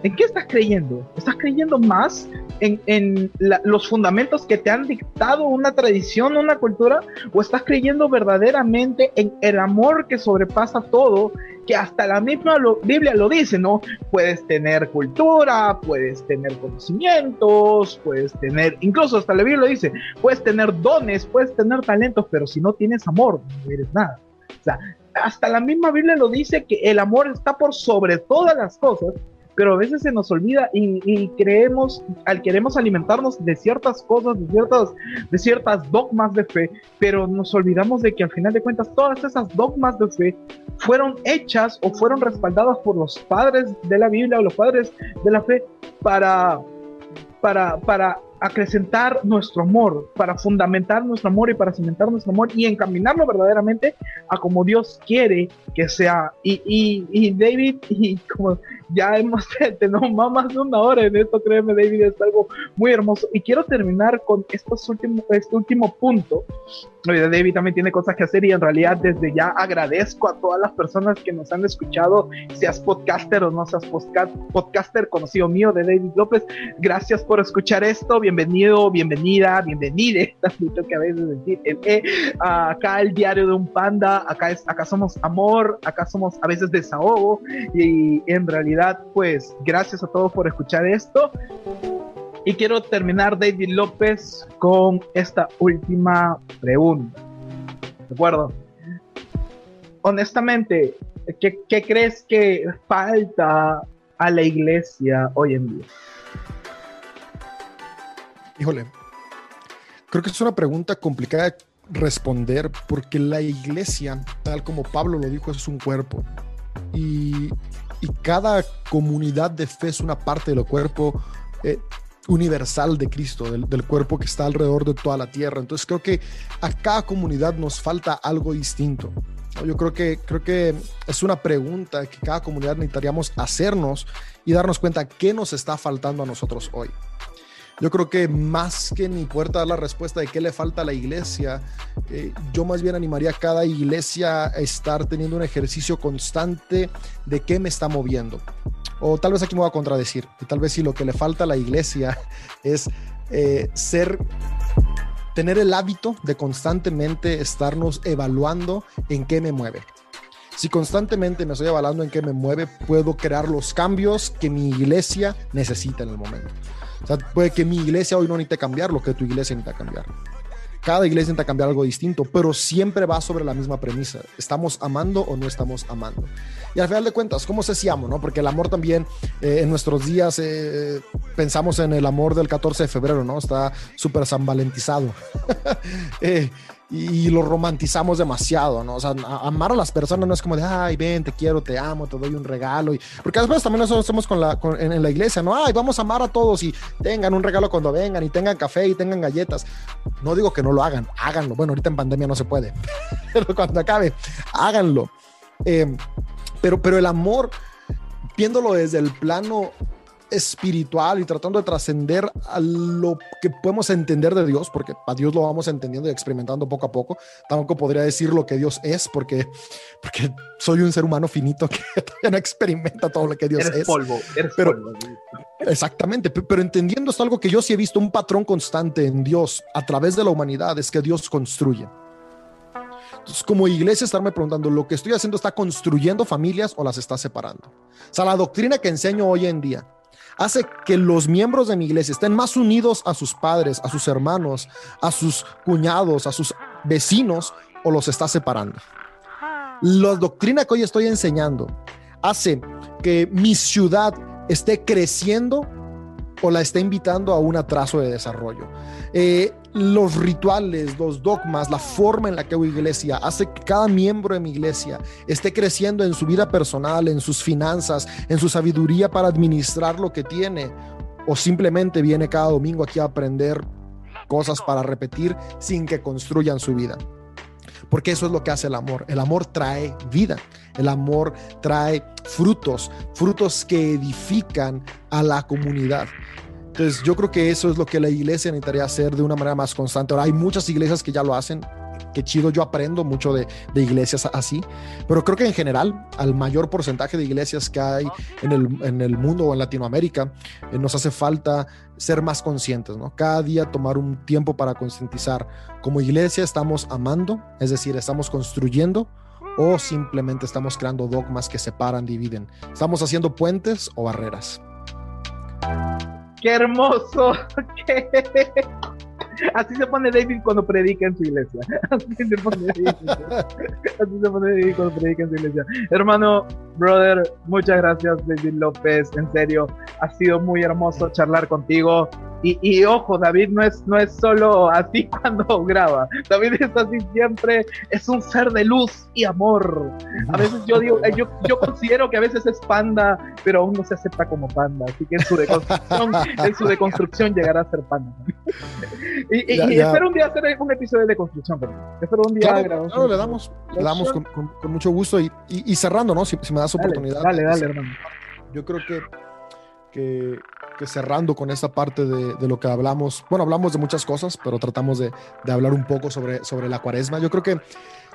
¿en qué estás creyendo? ¿Estás creyendo más en, los fundamentos que te han dictado una tradición, una cultura? ¿O estás creyendo verdaderamente en el amor que sobrepasa todo que hasta la misma Biblia lo dice, ¿no? Puedes tener cultura, puedes tener conocimientos, puedes tener, incluso hasta la Biblia lo dice, puedes tener dones, puedes tener talentos, pero si no tienes amor, no eres nada. O sea, hasta la misma Biblia lo dice que el amor está por sobre todas las cosas pero a veces se nos olvida y, creemos, al queremos alimentarnos de ciertas cosas, de ciertas, de ciertas dogmas de fe, pero nos olvidamos de que al final de cuentas todas esas dogmas de fe fueron hechas o fueron respaldadas por los padres de la Biblia o los padres de la fe para, para, para acrecentar nuestro amor, para fundamentar nuestro amor y para cimentar nuestro amor y encaminarlo verdaderamente a como Dios quiere que sea. Y, y, y David, y como ya hemos tenido más de una hora en esto, créeme David, es algo muy hermoso. Y quiero terminar con estos últimos, este último punto. David también tiene cosas que hacer y en realidad desde ya agradezco a todas las personas que nos han escuchado, seas podcaster o no seas podcaster conocido mío de David López. Gracias por escuchar esto. Bienvenido, bienvenida, bienvenide. Tanto que a veces decir el E. acá el diario de un panda. Acá, es, acá somos amor. Acá somos a veces desahogo. Y en realidad pues gracias a todos por escuchar esto. Y quiero terminar, David López, con esta última pregunta. ¿De acuerdo? Honestamente, ¿qué, ¿qué, crees que falta a la iglesia hoy en día? Híjole, creo que es una pregunta complicada de responder porque la iglesia, tal como Pablo lo dijo, es un cuerpo. Y y cada comunidad de fe es una parte del cuerpo eh, universal de Cristo, del, cuerpo que está alrededor de toda la tierra. Entonces creo que a cada comunidad nos falta algo distinto. Yo creo que, creo que es una pregunta que cada comunidad necesitaríamos hacernos y darnos cuenta qué nos está faltando a nosotros hoy. Yo creo que más que ni poder dar la respuesta de qué le falta a la iglesia, eh, yo más bien animaría a cada iglesia a estar teniendo un ejercicio constante de qué me está moviendo. O tal vez aquí me voy a contradecir, y tal vez si lo que le falta a la iglesia es eh, ser tener el hábito de constantemente estarnos evaluando en qué me mueve. Si constantemente me estoy evaluando en qué me mueve, puedo crear los cambios que mi iglesia necesita en el momento. O sea, puede que mi iglesia hoy no necesite cambiar lo que tu iglesia necesita cambiar. Cada iglesia necesita cambiar algo distinto, pero siempre va sobre la misma premisa. ¿Estamos amando o no estamos amando? Y al final de cuentas, ¿cómo sé si amo? No? Porque el amor también eh, en nuestros días eh, pensamos en el amor del 14 de febrero, ¿no? Está súper sanvalentizado. eh, y lo romantizamos demasiado, ¿no? O sea, amar a las personas no es como de, ay, ven, te quiero, te amo, te doy un regalo. Y, porque después también eso hacemos con la, en, la iglesia, ¿no? Ay, vamos a amar a todos y tengan un regalo cuando vengan y tengan café y tengan galletas. No digo que no lo hagan, háganlo. Bueno, ahorita en pandemia no se puede, pero cuando acabe, háganlo. Eh, pero, pero el amor, viéndolo desde el plano espiritual y tratando de trascender a lo que podemos entender de Dios, porque a Dios lo vamos entendiendo y experimentando poco a poco. Tampoco podría decir lo que Dios es, porque, porque soy un ser humano finito que todavía no experimenta todo lo que Dios eres es. Polvo, eres pero, polvo. Exactamente, pero entendiendo esto, algo que yo sí he visto un patrón constante en Dios a través de la humanidad es que Dios construye. Entonces, como iglesia, estarme preguntando, ¿lo que estoy haciendo está construyendo familias o las está separando? O sea, la doctrina que enseño hoy en día hace que los miembros de mi iglesia estén más unidos a sus padres, a sus hermanos, a sus cuñados, a sus vecinos, o los está separando. La doctrina que hoy estoy enseñando hace que mi ciudad esté creciendo o la esté invitando a un atraso de desarrollo. Eh, los rituales, los dogmas, la forma en la que hago iglesia hace que cada miembro de mi iglesia esté creciendo en su vida personal, en sus finanzas, en su sabiduría para administrar lo que tiene, o simplemente viene cada domingo aquí a aprender cosas para repetir sin que construyan su vida. Porque eso es lo que hace el amor. El amor trae vida. El amor trae frutos, frutos que edifican a la comunidad. Entonces yo creo que eso es lo que la iglesia necesitaría hacer de una manera más constante. Ahora hay muchas iglesias que ya lo hacen. Qué chido, yo aprendo mucho de, de iglesias así, pero creo que en general, al mayor porcentaje de iglesias que hay en el, en el mundo o en Latinoamérica, eh, nos hace falta ser más conscientes, ¿no? Cada día tomar un tiempo para concientizar. Como iglesia estamos amando, es decir, estamos construyendo o simplemente estamos creando dogmas que separan, dividen. Estamos haciendo puentes o barreras. ¡Qué hermoso! Así se pone David cuando predica en su iglesia. Así se pone David, Así se pone David cuando predica en su iglesia. Hermano, brother, muchas gracias, David López. En serio, ha sido muy hermoso charlar contigo. Y, y, ojo, David no es, no es solo así cuando graba. David es así siempre. Es un ser de luz y amor. A veces yo digo, yo, yo considero que a veces es panda, pero aún no se acepta como panda. Así que en su deconstrucción, en su deconstrucción llegará a ser panda. Y, y, ya, y ya. espero un día hacer un episodio de construcción, pero espero un día claro, grabar. Claro, le damos, le damos con, con, con, mucho gusto y, y, y cerrando, ¿no? Si, si, me das dale, oportunidad. Dale, dale, hermano. Yo creo que, que, cerrando con esta parte de, lo que hablamos, bueno, hablamos de muchas cosas, pero tratamos de, hablar un poco sobre, sobre la cuaresma. Yo creo que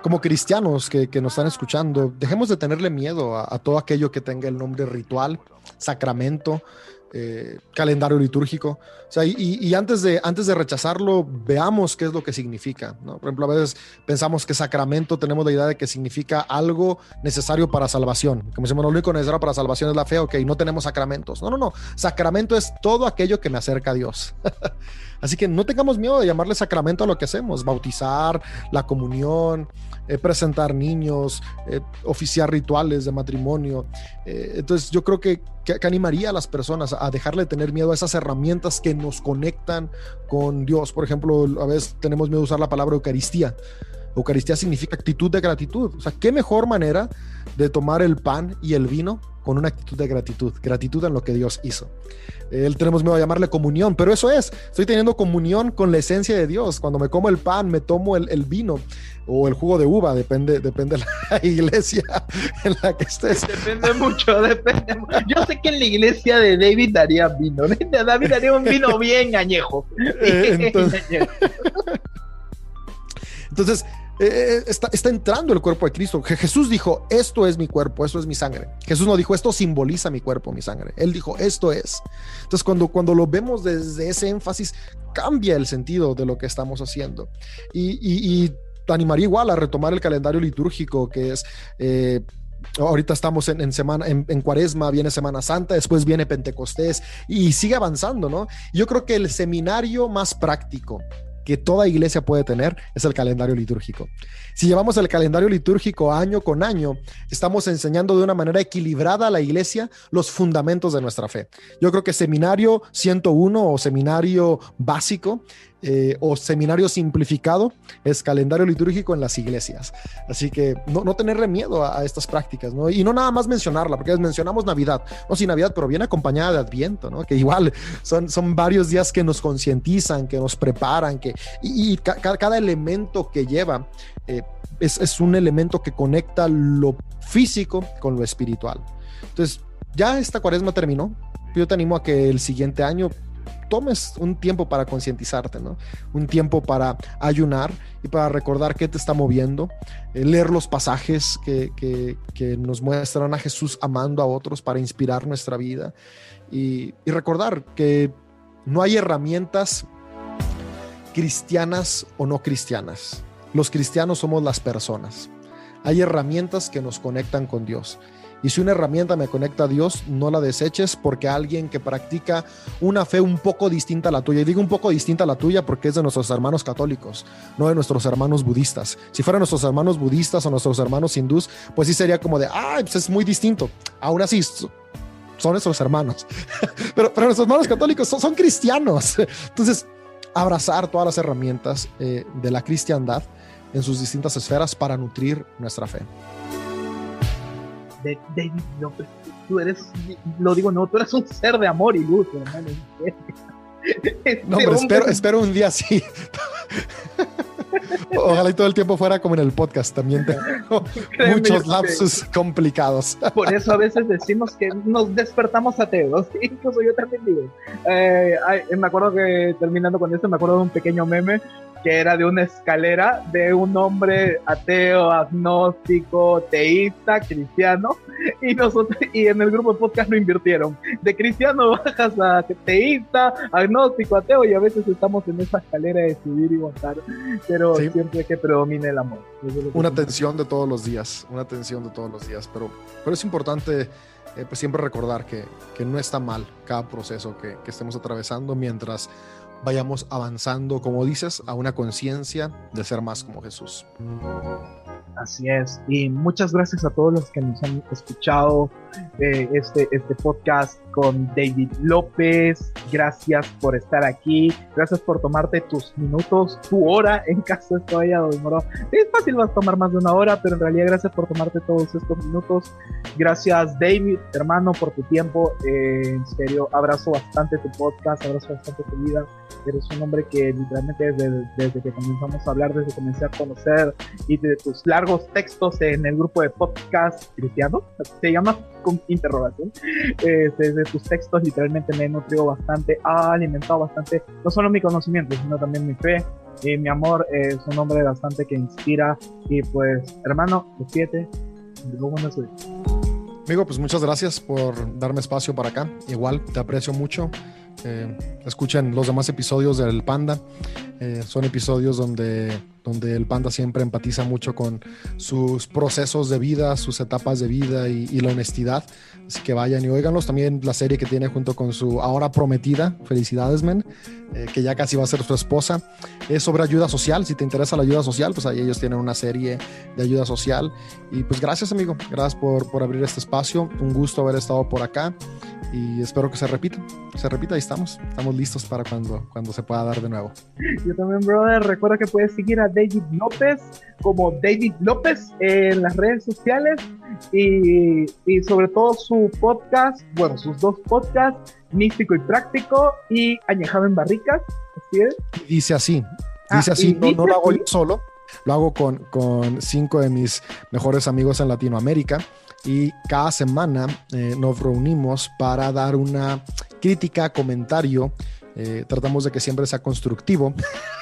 como cristianos que, nos están escuchando, dejemos de tenerle miedo a, todo aquello que tenga el nombre ritual, sacramento, eh, calendario litúrgico. O sea, y, y, antes, de, antes de rechazarlo, veamos qué es lo que significa. ¿no? Por ejemplo, a veces pensamos que sacramento, tenemos la idea de que significa algo necesario para salvación. Como decimos, lo único necesario para salvación es la fe, ok, no tenemos sacramentos. No, no, no. Sacramento es todo aquello que me acerca a Dios. Así que no tengamos miedo de llamarle sacramento a lo que hacemos, bautizar, la comunión, eh, presentar niños, eh, oficiar rituales de matrimonio. Eh, entonces yo creo que, que, que, animaría a las personas a dejarle de tener miedo a esas herramientas que nos conectan con Dios. Por ejemplo, a veces tenemos miedo de usar la palabra Eucaristía. Eucaristía significa actitud de gratitud. O sea, qué mejor manera de tomar el pan y el vino con una actitud de gratitud, gratitud en lo que Dios hizo. Él tenemos miedo a llamarle comunión, pero eso es, estoy teniendo comunión con la esencia de Dios. Cuando me como el pan, me tomo el, el vino o el jugo de uva, depende, depende de la iglesia en la que estés. Depende mucho, depende. Yo sé que en la iglesia de David daría vino, David daría un vino bien añejo. Eh, entonces, entonces eh, está, está, entrando el cuerpo de Cristo. Jesús dijo, esto es mi cuerpo, esto es mi sangre. Jesús no dijo, esto simboliza mi cuerpo, mi sangre. Él dijo, esto es. Entonces, cuando, cuando lo vemos desde ese énfasis, cambia el sentido de lo que estamos haciendo. Y, y, y te animaría igual a retomar el calendario litúrgico, que es... Eh, Ahorita estamos en, en semana, en, en, Cuaresma, viene Semana Santa, después viene Pentecostés y sigue avanzando, ¿no? Yo creo que el seminario más práctico que toda iglesia puede tener es el calendario litúrgico. Si llevamos el calendario litúrgico año con año, estamos enseñando de una manera equilibrada a la iglesia los fundamentos de nuestra fe. Yo creo que seminario 101 o seminario básico eh, o seminario simplificado es calendario litúrgico en las iglesias. Así que no, no tenerle miedo a, a, estas prácticas, ¿no? Y no nada más mencionarla, porque mencionamos Navidad, no sí Navidad, pero viene acompañada de Adviento, ¿no? Que igual son, son varios días que nos concientizan, que nos preparan, que, y, y ca cada elemento que lleva eh, es, es un elemento que conecta lo físico con lo espiritual. Entonces, ya esta cuaresma terminó, yo te animo a que el siguiente año tomes un tiempo para concientizarte, ¿no? Un tiempo para ayunar y para recordar qué te está moviendo, eh, leer los pasajes que, que, nos muestran a Jesús amando a otros para inspirar nuestra vida y recordar que no hay herramientas cristianas o no cristianas. Los cristianos somos las personas. Hay herramientas que nos conectan con Dios. Y si una herramienta me conecta a Dios, no la deseches porque alguien que practica una fe un poco distinta a la tuya, y digo un poco distinta a la tuya porque es de nuestros hermanos católicos, no de nuestros hermanos budistas. Si fueran nuestros hermanos budistas o nuestros hermanos hindús, pues sí sería como de, ah, es muy distinto. Aún así, son nuestros hermanos. pero, pero nuestros hermanos católicos son, cristianos. Entonces, abrazar todas las herramientas eh, de la cristiandad en sus distintas esferas para nutrir nuestra fe David López, tú eres, lo digo no, tú eres un ser de amor y luz, hermano. Este no, pero espero, espero un día así. Ojalá y todo el tiempo fuera como en el podcast, también tengo muchos lapsus complicados. Por eso a veces decimos que nos despertamos ateos, incluso yo también digo. Eh, me acuerdo que terminando con esto, me acuerdo de un pequeño meme que era de una escalera de un hombre ateo, agnóstico, teísta, cristiano, y nosotros y en el grupo de podcast lo invirtieron. De cristiano bajas a teísta, agnóstico, ateo, y a veces estamos en esa escalera de subir y bajar, pero siempre que predomine el amor. Una tensión de todos los días, una tensión de todos los días, pero, pero es importante eh, pues siempre recordar que, que, no está mal cada proceso que, que estemos atravesando mientras vayamos avanzando, como dices, a una conciencia de ser más como Jesús. Así es. Y muchas gracias a todos los que nos han escuchado eh, este, este podcast con David López. Gracias por estar aquí. Gracias por tomarte tus minutos, tu hora, en caso esto haya demorado. Es fácil, vas a tomar más de una hora, pero en realidad gracias por tomarte todos estos minutos. Gracias, David, hermano, por tu tiempo. Eh, en serio, abrazo bastante tu podcast, abrazo bastante tu vida. Eres un hombre que literalmente desde, desde que comenzamos a hablar, desde que comencé a conocer y de tus largos textos en el grupo de podcast cristiano, se llama con interrogación. Eh, desde tus textos literalmente me he nutrido bastante, ha alimentado bastante, no solo mi conocimiento, sino también mi fe. Y mi amor es un hombre bastante que inspira. Y pues, hermano, despídete. Amigo, pues muchas gracias por darme espacio para acá. Igual, te aprecio mucho. Eh, escuchen los demás episodios del Panda. Eh, son episodios donde, donde el Panda siempre empatiza mucho con sus procesos de vida, sus etapas de vida y, la honestidad. Así que vayan y oiganlos. También la serie que tiene junto con su ahora prometida, Felicidades Men, eh, que ya casi va a ser su esposa, es sobre ayuda social. Si te interesa la ayuda social, pues ahí ellos tienen una serie de ayuda social. Y pues gracias, amigo. Gracias por, por abrir este espacio. Un gusto haber estado por acá y espero que se repita. Se repita y estamos. Estamos listos para cuando, cuando se pueda dar de nuevo. Yo también, brother. Recuerda que puedes seguir a David López como David López en las redes sociales y, y sobre todo su podcast, bueno, sus dos podcasts, Místico y Práctico y Añejado en Barricas. Así es. Dice así. Ah, dice así, no, no, lo hago yo solo, lo hago con, con cinco de mis mejores amigos en Latinoamérica y cada semana eh, nos reunimos para dar una crítica, comentario. Eh, tratamos de que siempre sea constructivo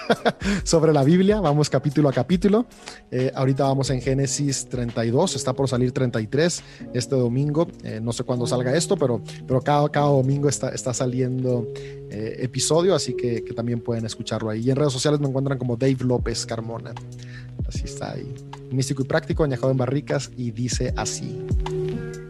sobre la Biblia. Vamos capítulo a capítulo. Eh, ahorita vamos en Génesis 32, está por salir 33 este domingo. no sé cuándo salga esto, pero, pero cada, cada domingo está, está saliendo episodio, así que, que, también pueden escucharlo ahí. Y en redes sociales me encuentran como Dave López Carmona. Así está ahí. Místico y práctico, añejado en barricas y dice así.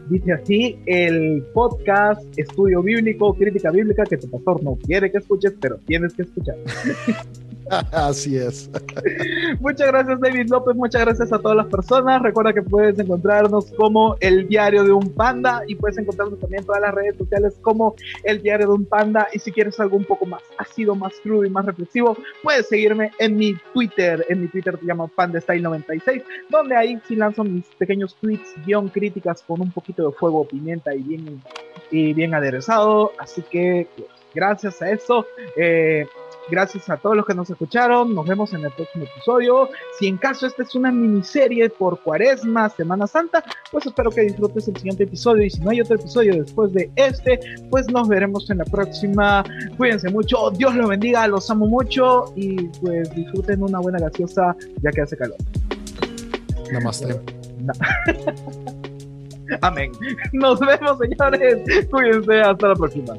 Dice así el podcast Estudio Bíblico, Crítica Bíblica que tu pastor no quiere que escuches, pero tienes que escuchar. Así es. Muchas gracias David López, muchas gracias a todas las personas. Recuerda que puedes encontrarnos como el diario de un panda y puedes encontrarnos también en todas las redes sociales como el diario de un panda. Y si quieres algo un poco más ácido, más crudo y más reflexivo, puedes seguirme en mi Twitter. En mi Twitter te llamo PandaStyle96, donde ahí sí lanzo mis pequeños tweets, guion críticas con un poquito de fuego, pimienta y bien, y bien aderezado. Así que pues, gracias a eso. Eh, Gracias a todos los que nos escucharon. Nos vemos en el próximo episodio. Si en caso esta es una miniserie por Cuaresma, Semana Santa, pues espero que disfrutes el siguiente episodio. Y si no hay otro episodio después de este, pues nos veremos en la próxima. Cuídense mucho. Dios los bendiga. Los amo mucho. Y pues disfruten una buena gaseosa ya que hace calor. Namaste. Amén. Nos vemos, señores. Cuídense. Hasta la próxima.